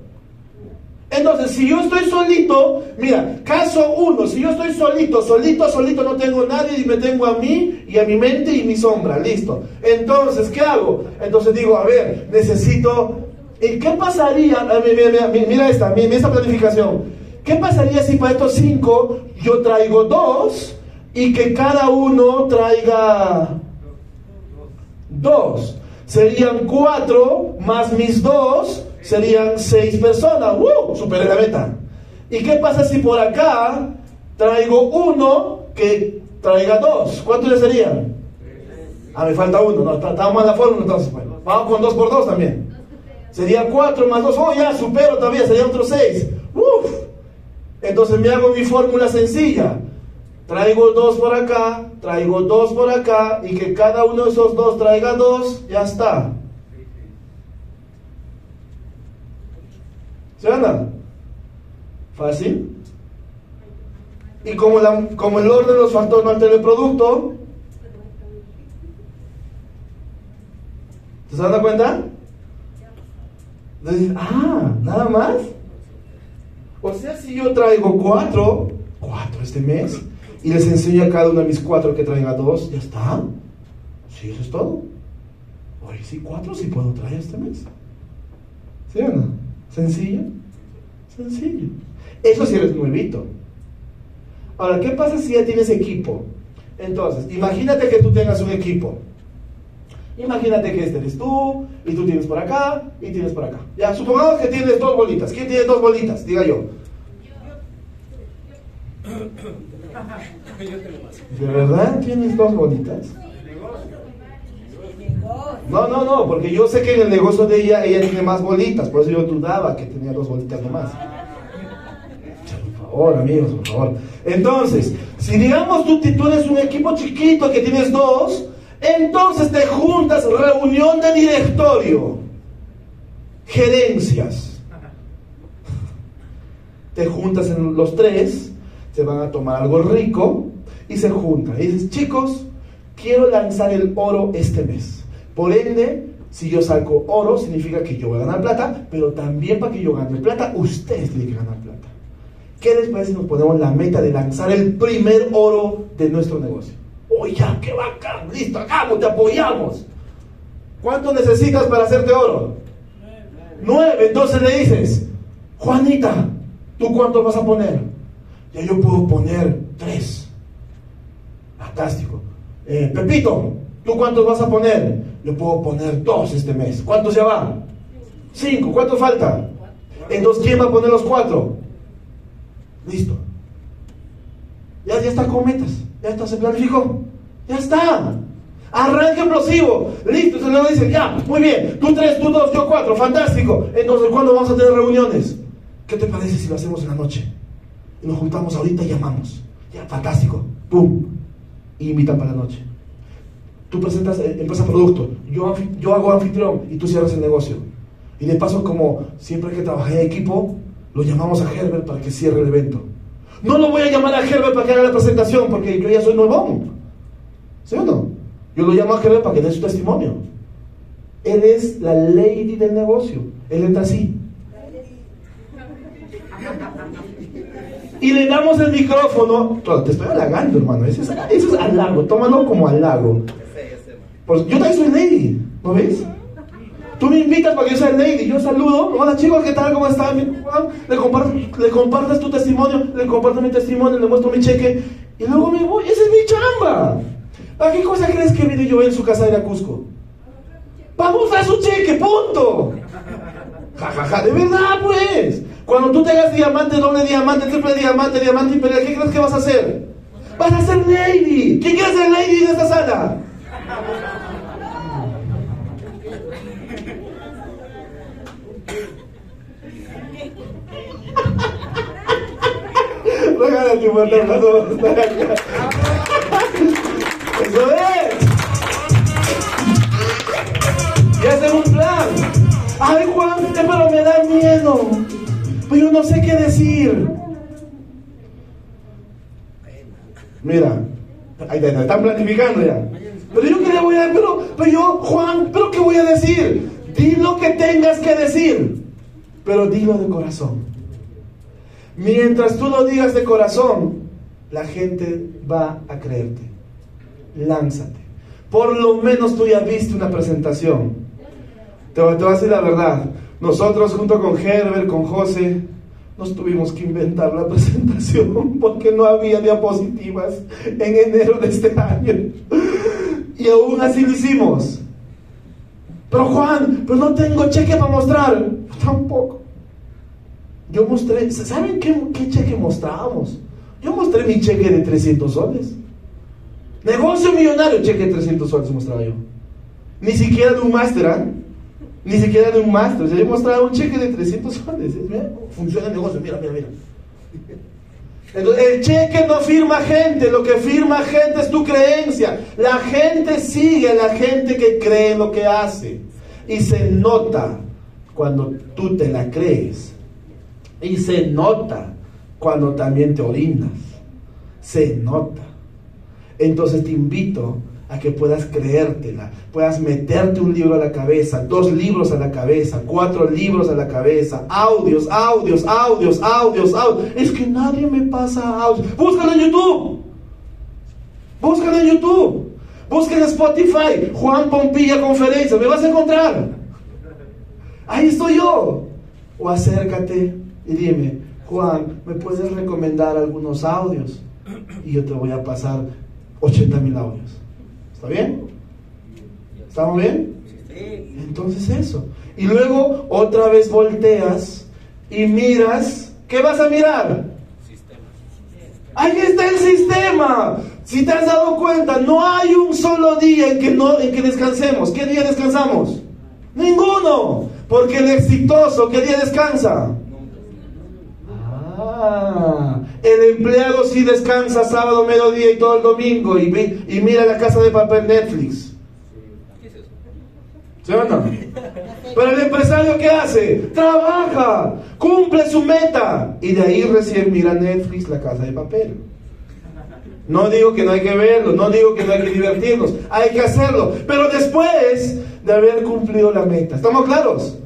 Entonces, si yo estoy solito, mira, caso uno, si yo estoy solito, solito, solito, no tengo nadie y me tengo a mí y a mi mente y mi sombra, listo. Entonces, ¿qué hago? Entonces digo, a ver, necesito... ¿Y qué pasaría? Mira, mira, mira esta, mira esta planificación. ¿Qué pasaría si para estos cinco yo traigo dos y que cada uno traiga dos. Serían cuatro más mis dos, serían seis personas. ¡Uh! Superé la meta. ¿Y qué pasa si por acá traigo uno que traiga dos? ¿Cuántos le serían? Ah, me falta uno. No, estamos en la fórmula entonces. Pues. Vamos con dos por dos también. Serían cuatro más dos. Oh, ya, supero todavía, serían otros seis. ¡Uf! Entonces me hago mi fórmula sencilla traigo dos por acá, traigo dos por acá, y que cada uno de esos dos traiga dos, ya está. ¿Se anda? ¿Fácil? Y como, la, como el orden de los factores no altera el producto, ¿se dan cuenta? Entonces, ah, nada más. O sea, si yo traigo cuatro, cuatro este mes, y les enseño a cada uno de mis cuatro que traiga dos, ya está. Sí, eso es todo. Oye, sí, cuatro sí puedo traer este mes. ¿Sí o no? ¿Sencillo? Sencillo. Eso sí eres nuevito. Ahora, ¿qué pasa si ya tienes equipo? Entonces, imagínate que tú tengas un equipo. Imagínate que este eres tú, y tú tienes por acá, y tienes por acá. Ya, supongamos que tienes dos bolitas. ¿Quién tiene dos bolitas? Diga yo. ¿De verdad tienes dos bolitas? No, no, no, porque yo sé que en el negocio de ella, ella tiene más bolitas, por eso yo dudaba que tenía dos bolitas nomás. Por favor, amigos, por favor. Entonces, si digamos tú, tú eres un equipo chiquito que tienes dos, entonces te juntas, reunión de directorio, gerencias. Te juntas en los tres se van a tomar algo rico y se juntan. Y dices, chicos, quiero lanzar el oro este mes. Por ende, si yo saco oro, significa que yo voy a ganar plata, pero también para que yo gane plata, ustedes tienen que ganar plata. ¿Qué les parece si nos ponemos la meta de lanzar el primer oro de nuestro negocio? Oye, ya, qué bacán, listo, hagamos, te apoyamos. ¿Cuánto necesitas para hacerte oro? Nueve. Entonces le dices, Juanita, ¿tú cuánto vas a poner? Ya yo puedo poner tres. Fantástico. Eh, Pepito, ¿tú cuántos vas a poner? Yo puedo poner dos este mes. ¿Cuántos ya van? Cinco. ¿Cuánto falta? Entonces, ¿quién va a poner los cuatro? Listo. Ya, ya está con metas. Ya está, se planificó. Ya está. Arranque explosivo. Listo. Se le dice, ya, muy bien. Tú tres, tú dos, yo cuatro. Fantástico. Entonces, ¿cuándo vamos a tener reuniones? ¿Qué te parece si lo hacemos en la noche? Nos juntamos ahorita y llamamos. Fantástico. ¡Pum! Y invitan para la noche. Tú presentas empresa producto, yo, yo hago anfitrión y tú cierras el negocio. Y de paso, como siempre que trabajé en equipo, lo llamamos a Herbert para que cierre el evento. No lo voy a llamar a Herbert para que haga la presentación, porque yo ya soy nuevón. ¿Sí o no? Yo lo llamo a Herbert para que dé su testimonio. Él es la lady del negocio. Él entra así. Y le damos el micrófono. Te estoy halagando, hermano. Eso es, eso es halago. Tómalo como halago. Pues yo también soy lady. ¿No ves? Tú me invitas para que yo sea lady. Yo saludo. Hola chicos, ¿qué tal? ¿Cómo están? Le compartes, le compartes tu testimonio. Le comparto mi testimonio. Le muestro mi cheque. Y luego me voy. Esa es mi chamba. ¿A qué cosa crees que vine yo en su casa de Cusco? Vamos a su cheque, punto. Ja, ja, ja, de verdad, pues. Cuando tú te hagas diamante, doble diamante, triple diamante, diamante imperial, ¿qué crees que vas a hacer? Vas a ser lady. ¿Quién quiere ser lady en esta sala? Regálate un Eso es. Y hacer un plan. Ay, Juan, pero me da miedo. Pero yo no sé qué decir. Mira, ahí están planificando ya. Pero yo qué le voy a pero, pero yo, Juan, pero qué voy a decir. Di lo que tengas que decir, pero dilo de corazón. Mientras tú lo digas de corazón, la gente va a creerte. Lánzate. Por lo menos tú ya viste una presentación. Te, te voy a decir la verdad. Nosotros junto con Herbert, con José, nos tuvimos que inventar la presentación porque no había diapositivas en enero de este año. Y aún así lo hicimos. Pero Juan, pues no tengo cheque para mostrar. Tampoco. Yo mostré, ¿saben qué, cheque mostrábamos? Yo mostré mi cheque de 300 soles. Negocio millonario, cheque de 300 soles mostraba yo. Ni siquiera de un máster, ¿ah? Ni siquiera de un máster. O sea, yo mostraba un cheque de 300 soles. funciona el negocio, mira, mira, mira. Entonces, el cheque no firma gente, lo que firma gente es tu creencia. La gente sigue a la gente que cree lo que hace. Y se nota cuando tú te la crees. Y se nota cuando también te orinas. Se nota. Entonces te invito a que puedas creértela, puedas meterte un libro a la cabeza, dos libros a la cabeza, cuatro libros a la cabeza, audios, audios, audios, audios, audios. Es que nadie me pasa audios. Búscalo en YouTube. Búscalo en YouTube. Búscalo en Spotify. Juan Pompilla Conferencia. Me vas a encontrar. Ahí estoy yo. O acércate y dime, Juan, ¿me puedes recomendar algunos audios? Y yo te voy a pasar 80 mil audios. ¿Está bien? ¿Estamos bien? Entonces eso. Y luego otra vez volteas y miras. ¿Qué vas a mirar? Ahí está el sistema. Si te has dado cuenta, no hay un solo día en que, no, en que descansemos. ¿Qué día descansamos? Ninguno. Porque el exitoso, ¿qué día descansa? Ah, el empleado sí descansa sábado, mediodía y todo el domingo y, y mira la casa de papel Netflix. ¿Sí o no? Pero el empresario ¿qué hace? Trabaja, cumple su meta y de ahí recién mira Netflix, la casa de papel. No digo que no hay que verlo, no digo que no hay que divertirnos, hay que hacerlo, pero después de haber cumplido la meta. ¿Estamos claros?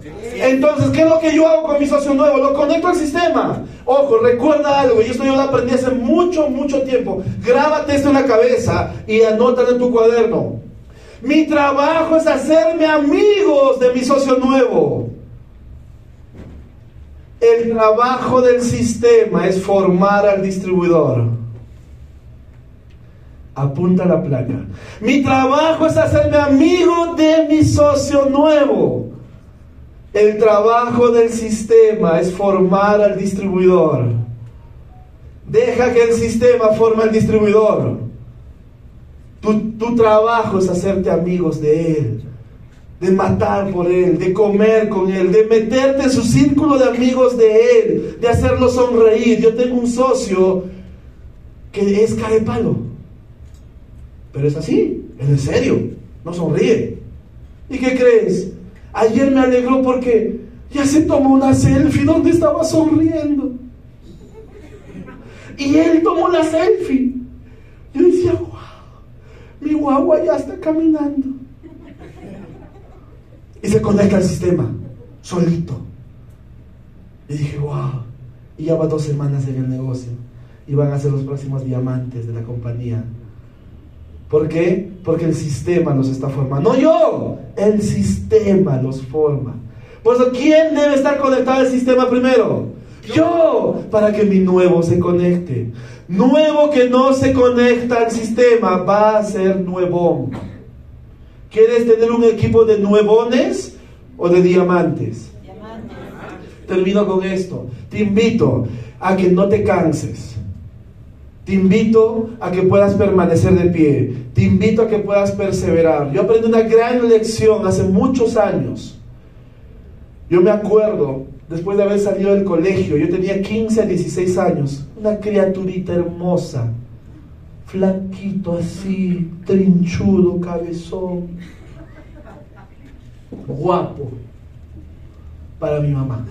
Entonces, ¿qué es lo que yo hago con mi socio nuevo? Lo conecto al sistema. Ojo, recuerda algo, y esto yo lo aprendí hace mucho, mucho tiempo. Grábate esto en la cabeza y anótalo en tu cuaderno. Mi trabajo es hacerme amigos de mi socio nuevo. El trabajo del sistema es formar al distribuidor. Apunta la placa. Mi trabajo es hacerme amigo de mi socio nuevo. El trabajo del sistema es formar al distribuidor. Deja que el sistema forme al distribuidor. Tu, tu, trabajo es hacerte amigos de Él, de matar por Él, de comer con Él, de meterte en su círculo de amigos de Él, de hacerlo sonreír. Yo tengo un socio que es carepalo, pero es así, es en serio, no sonríe. ¿Y qué crees? Ayer me alegró porque ya se tomó una selfie donde estaba sonriendo. Y él tomó la selfie. Yo decía, wow, mi guagua ya está caminando. Y se conecta al sistema, solito. Y dije, wow. Y ya va dos semanas en el negocio. Y van a ser los próximos diamantes de la compañía. ¿Por qué? Porque el sistema los está formando. No yo, el sistema los forma. Por eso, ¿quién debe estar conectado al sistema primero? Yo, para que mi nuevo se conecte. Nuevo que no se conecta al sistema va a ser nuevón. ¿Quieres tener un equipo de nuevones o de diamantes? diamantes? Termino con esto. Te invito a que no te canses te invito a que puedas permanecer de pie. Te invito a que puedas perseverar. Yo aprendí una gran lección hace muchos años. Yo me acuerdo, después de haber salido del colegio, yo tenía 15 a 16 años, una criaturita hermosa, flaquito así, trinchudo, cabezón, guapo, para mi mamá.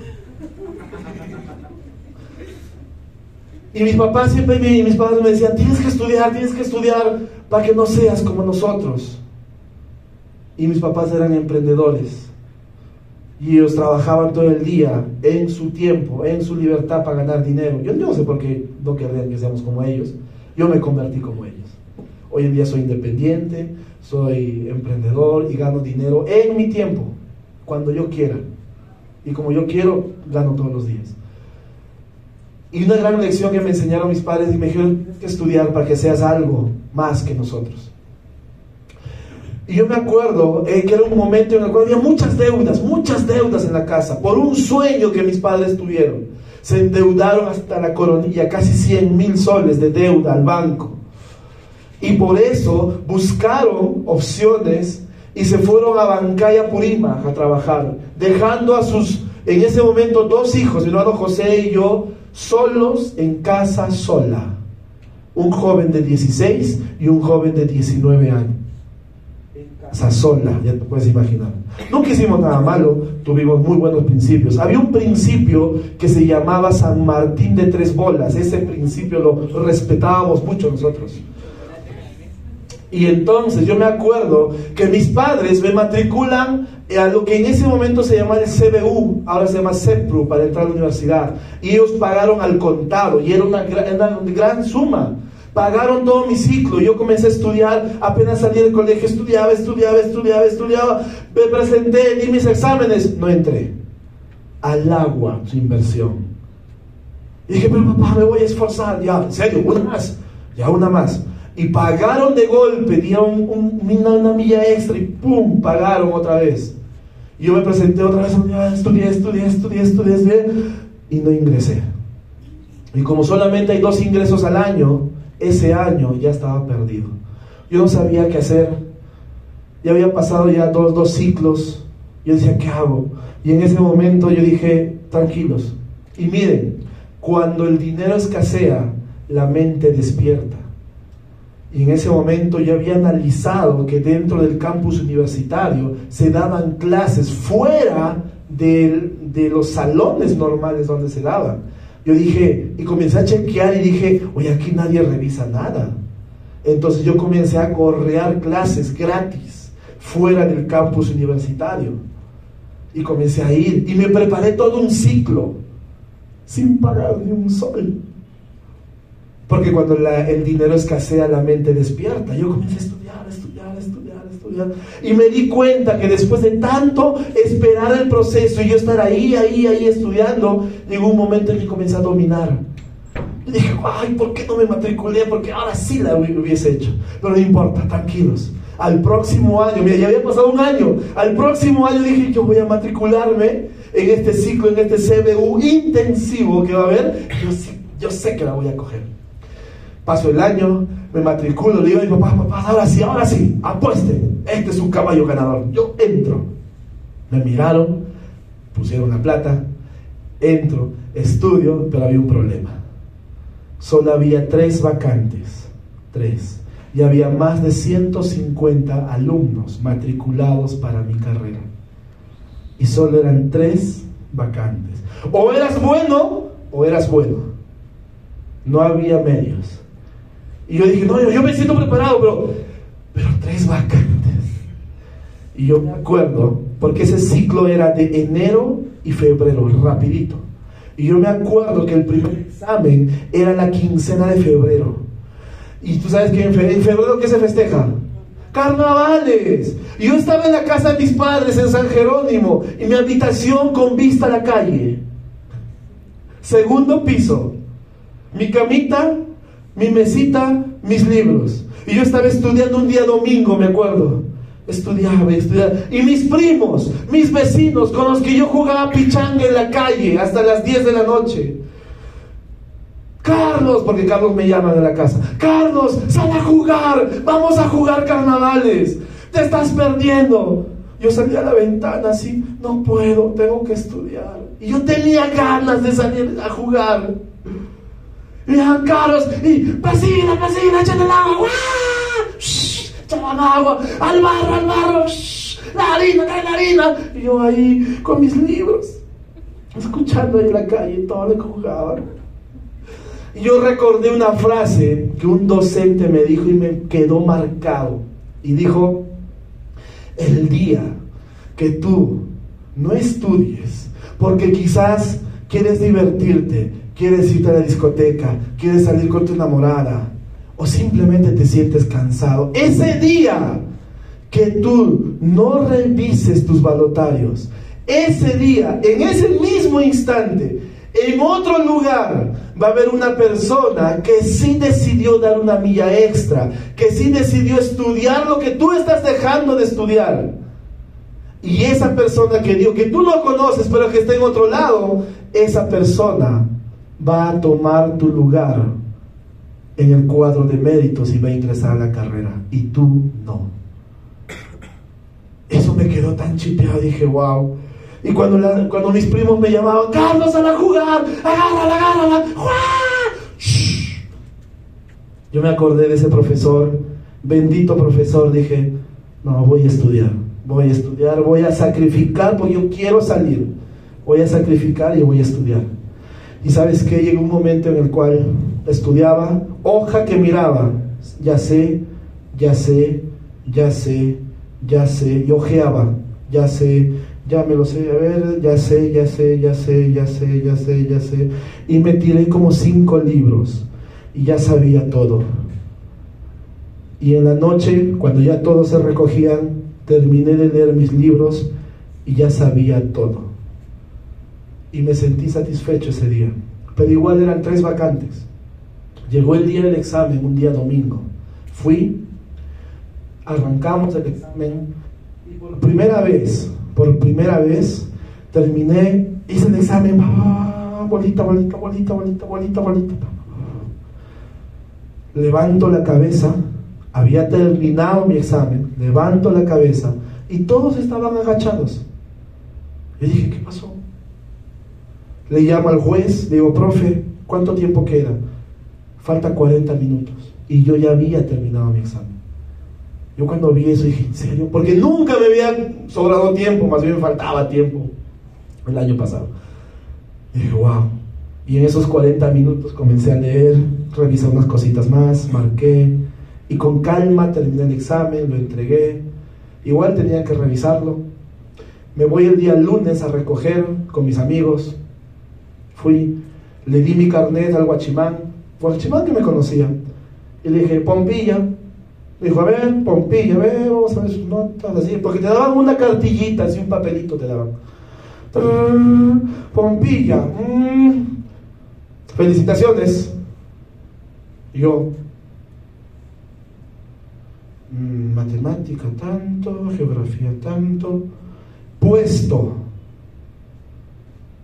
Y mis papás siempre, y mis padres me decían, tienes que estudiar, tienes que estudiar para que no seas como nosotros. Y mis papás eran emprendedores. Y ellos trabajaban todo el día, en su tiempo, en su libertad para ganar dinero. Yo no sé por qué no querrían que seamos como ellos. Yo me convertí como ellos. Hoy en día soy independiente, soy emprendedor y gano dinero en mi tiempo, cuando yo quiera. Y como yo quiero, gano todos los días. Y una gran lección que me enseñaron mis padres y me dijeron, tienes que estudiar para que seas algo más que nosotros. Y yo me acuerdo eh, que era un momento en el cual había muchas deudas, muchas deudas en la casa, por un sueño que mis padres tuvieron. Se endeudaron hasta la coronilla, casi 100 mil soles de deuda al banco. Y por eso buscaron opciones y se fueron a Bancaya Purima a trabajar, dejando a sus, en ese momento, dos hijos, mi hermano José y yo, solos en casa sola. Un joven de 16 y un joven de 19 años. En casa sola, ya te puedes imaginar. Nunca hicimos nada malo, tuvimos muy buenos principios. Había un principio que se llamaba San Martín de Tres Bolas. Ese principio lo respetábamos mucho nosotros. Y entonces yo me acuerdo que mis padres me matriculan a lo que en ese momento se llamaba el CBU, ahora se llama CEPRU para entrar a la universidad. Y ellos pagaron al contado y era una, gran suma. Pagaron todo mi ciclo. Yo comencé a estudiar, apenas salí del colegio, estudiaba, estudiaba, estudiaba, estudiaba. Me presenté, di mis exámenes, no entré. Al agua su inversión. Y dije, pero papá, me voy a esforzar. Ya, en serio, una más. Ya, una más y pagaron de golpe, dieron una, milla extra y ¡pum! pagaron otra vez. Y yo me presenté otra vez, estudié, estudié, estudié, estudié, estudié, y no ingresé. Y como solamente hay dos ingresos al año, ese año ya estaba perdido. Yo no sabía qué hacer. Ya había pasado ya dos, dos ciclos. Yo decía, ¿qué hago? Y en ese momento yo dije, tranquilos. Y miren, cuando el dinero escasea, la mente despierta. Y en ese momento yo había analizado que dentro del campus universitario se daban clases fuera de, de los salones normales donde se daban. Yo dije, y comencé a chequear y dije, oye, aquí nadie revisa nada. Entonces yo comencé a correar clases gratis fuera del campus universitario. Y comencé a ir y me preparé todo un ciclo sin pagar ni un sol. Porque cuando el dinero escasea, la mente despierta. Yo comencé a estudiar, estudiar, estudiar, estudiar. Y me di cuenta que después de tanto esperar el proceso y yo estar ahí, ahí, ahí estudiando, llegó un momento en que comencé a dominar. Y dije, ay, ¿por qué no me matriculé? Porque ahora sí la hubiese hecho. Pero no importa, tranquilos. Al próximo año, mira, ya había pasado un año. Al próximo año dije, yo voy a matricularme en este ciclo, en este CBU intensivo que va a haber. Yo, yo sé que la voy a coger. Paso el año, me matriculo, le digo a papá, papá, ahora sí, ahora sí, apueste. Este es un caballo ganador. Yo entro. Me miraron, pusieron la plata, entro, estudio, pero había un problema solo había tres vacantes, tres, y había más de 150 alumnos matriculados para mi carrera. Y solo eran tres vacantes. O eras bueno o eras bueno. No había medios. Y yo dije, no, yo, me siento preparado, pero, pero tres vacantes. Y yo me acuerdo, porque ese ciclo era de enero y febrero, rapidito. Y yo me acuerdo que el primer examen era la quincena de febrero. Y tú sabes que en febrero, ¿qué se festeja? Carnavales. Yo estaba en la casa de mis padres en San Jerónimo y mi habitación con vista a la calle. Segundo piso. Mi camita, mi mesita, mis libros. Y yo estaba estudiando un día domingo, me acuerdo estudiaba estudiaba. Y mis primos, mis vecinos con los que yo jugaba pichanga en la calle hasta las 10 de la noche. Carlos, porque Carlos me llama de la casa. Carlos, sal a jugar, vamos a jugar carnavales. Te estás perdiendo. Yo salí a la ventana así, no puedo, tengo que estudiar. Y yo tenía ganas de salir a jugar. Y Carlos, y vecina, vecina, échale el agua agua, al barro, al barro, la harina, trae la harina. Y yo ahí con mis libros, escuchando ahí en la calle todo lo que jugaba. Y yo recordé una frase que un docente me dijo y me quedó marcado. Y dijo, el día que tú no estudies, porque quizás quieres divertirte, quieres irte a la discoteca, quieres salir con tu enamorada, o simplemente te sientes cansado, ese día que tú no revises tus balotarios, ese día, en ese mismo instante, en otro lugar, va a haber una persona que sí decidió dar una milla extra, que sí decidió estudiar lo que tú estás dejando de estudiar. Y esa persona que dio, que tú no conoces, pero que está en otro lado, esa persona va a tomar tu lugar en el cuadro de méritos y va a ingresar a la carrera y tú no. Eso me quedó tan chipeado, dije, wow. Y cuando, cuando mis primos me llamaban, Carlos, a la jugar, agárrala, agárrala, Yo me acordé de ese profesor, bendito profesor, dije, no, voy a estudiar, voy a estudiar, voy a sacrificar porque yo quiero salir, voy a sacrificar y voy a estudiar. Y sabes que llegó un momento en el cual estudiaba, hoja que miraba, ya sé, ya sé, ya sé, ya sé, y ojeaba, ya sé, ya me lo sé, a ver, ya sé, ya sé, ya sé, ya sé, ya sé, ya sé. Y me tiré como cinco libros y ya sabía todo. Y en la noche, cuando ya todos se recogían, terminé de leer mis libros y ya sabía todo. Y me sentí satisfecho ese día. Pero igual eran tres vacantes. Llegó el día del examen, un día domingo. Fui, arrancamos el examen y por primera vez, por primera vez, terminé, hice el examen, bolita, bolita, bolita, bolita, bolita, bolita. Levanto la cabeza, había terminado mi examen, levanto la cabeza y todos estaban agachados. Yo dije, ¿qué pasó? Le llamo al juez, le digo, profe, ¿cuánto tiempo queda? falta 40 minutos. Y yo ya había terminado mi examen. Yo cuando vi eso dije, ¿en serio? Porque nunca me había sobrado tiempo, más bien faltaba tiempo el año pasado. Y dije, wow. Y en esos 40 minutos comencé a leer, revisé unas cositas más, marqué Y con calma terminé el examen, lo entregué. Igual tenía que revisarlo. Me voy el día lunes a recoger con mis amigos. Fui, le di mi carnet al guachimán, guachimán que me conocía. Y le dije, Pompilla. Me dijo, a ver, Pompilla, a ver, vamos a ver sus notas, así, porque te daban una cartillita, así un papelito te daban. Pompilla, mm, felicitaciones. Yo, mm, matemática tanto, geografía tanto, puesto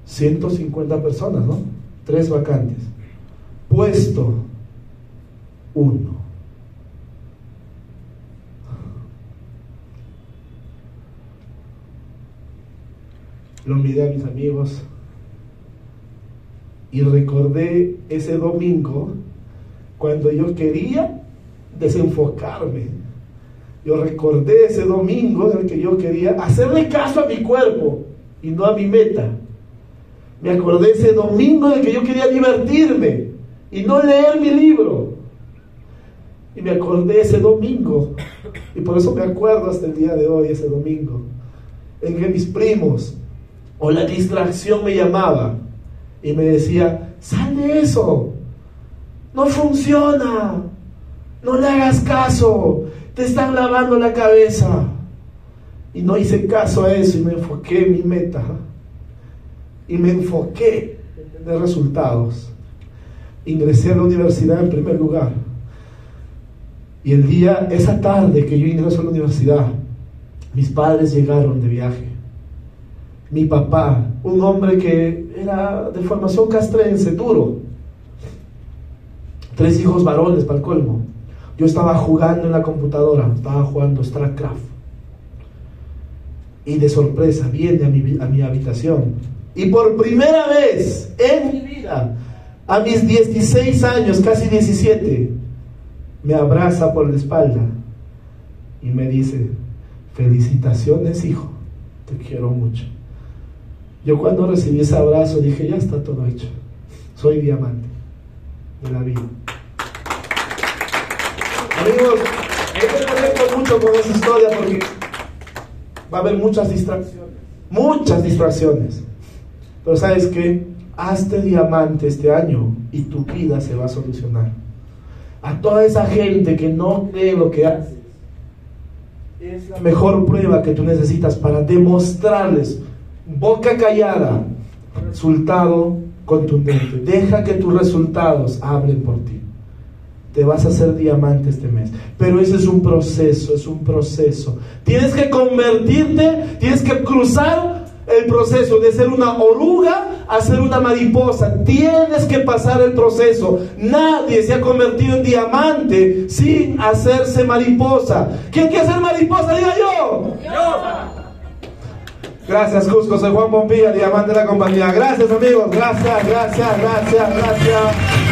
150 personas, ¿no? Tres vacantes. Puesto uno. Lo miré a mis amigos y recordé ese domingo cuando yo quería desenfocarme. Yo recordé ese domingo en el que yo quería hacerle caso a mi cuerpo y no a mi meta. Me acordé ese domingo el que yo quería divertirme y no leer mi libro. Y me acordé ese domingo, y por eso me acuerdo hasta el día de hoy, ese domingo, en que mis primos o la distracción me llamaba y me decía, sal de eso, no funciona, no le hagas caso, te están lavando la cabeza. Y no hice caso a eso y me enfoqué en mi meta. Y me enfoqué en tener resultados. Ingresé a la universidad en primer lugar. Y el día, esa tarde que yo ingreso a la universidad, mis padres llegaron de viaje. Mi papá, un hombre que era de formación castrense, duro. Tres hijos varones para el colmo. Yo estaba jugando en la computadora, estaba jugando StarCraft. Y de sorpresa viene a mi, a mi habitación. Y por primera vez en mi vida, a mis 16 años, casi 17, me abraza por la espalda y me dice, felicitaciones hijo, te quiero mucho. Yo cuando recibí ese abrazo dije, ya está todo hecho, soy diamante de la vida. Amigos, me mucho con esa historia porque va a haber muchas distracciones, muchas distracciones. Pero sabes qué, hazte diamante este año y tu vida se va a solucionar. A toda esa gente que no cree lo que haces, es la mejor prueba que tú necesitas para demostrarles, boca callada, resultado contundente. Deja que tus resultados hablen por ti te vas a hacer diamante este mes. Pero ese es un proceso, es un proceso. Tienes que convertirte, tienes que cruzar el proceso de ser una oruga a ser una mariposa. Tienes que pasar el proceso. Nadie se ha convertido en diamante sin hacerse mariposa. ¿Quién quiere ser mariposa? Diga yo. Gracias, Cusco. Soy Juan Pompilla, diamante de la compañía. Gracias, amigos. Gracias, gracias, gracias, gracias.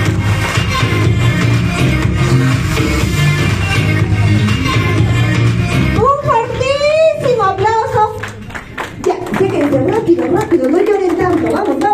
rápido, rápido, no lloren tanto, vamos, vamos.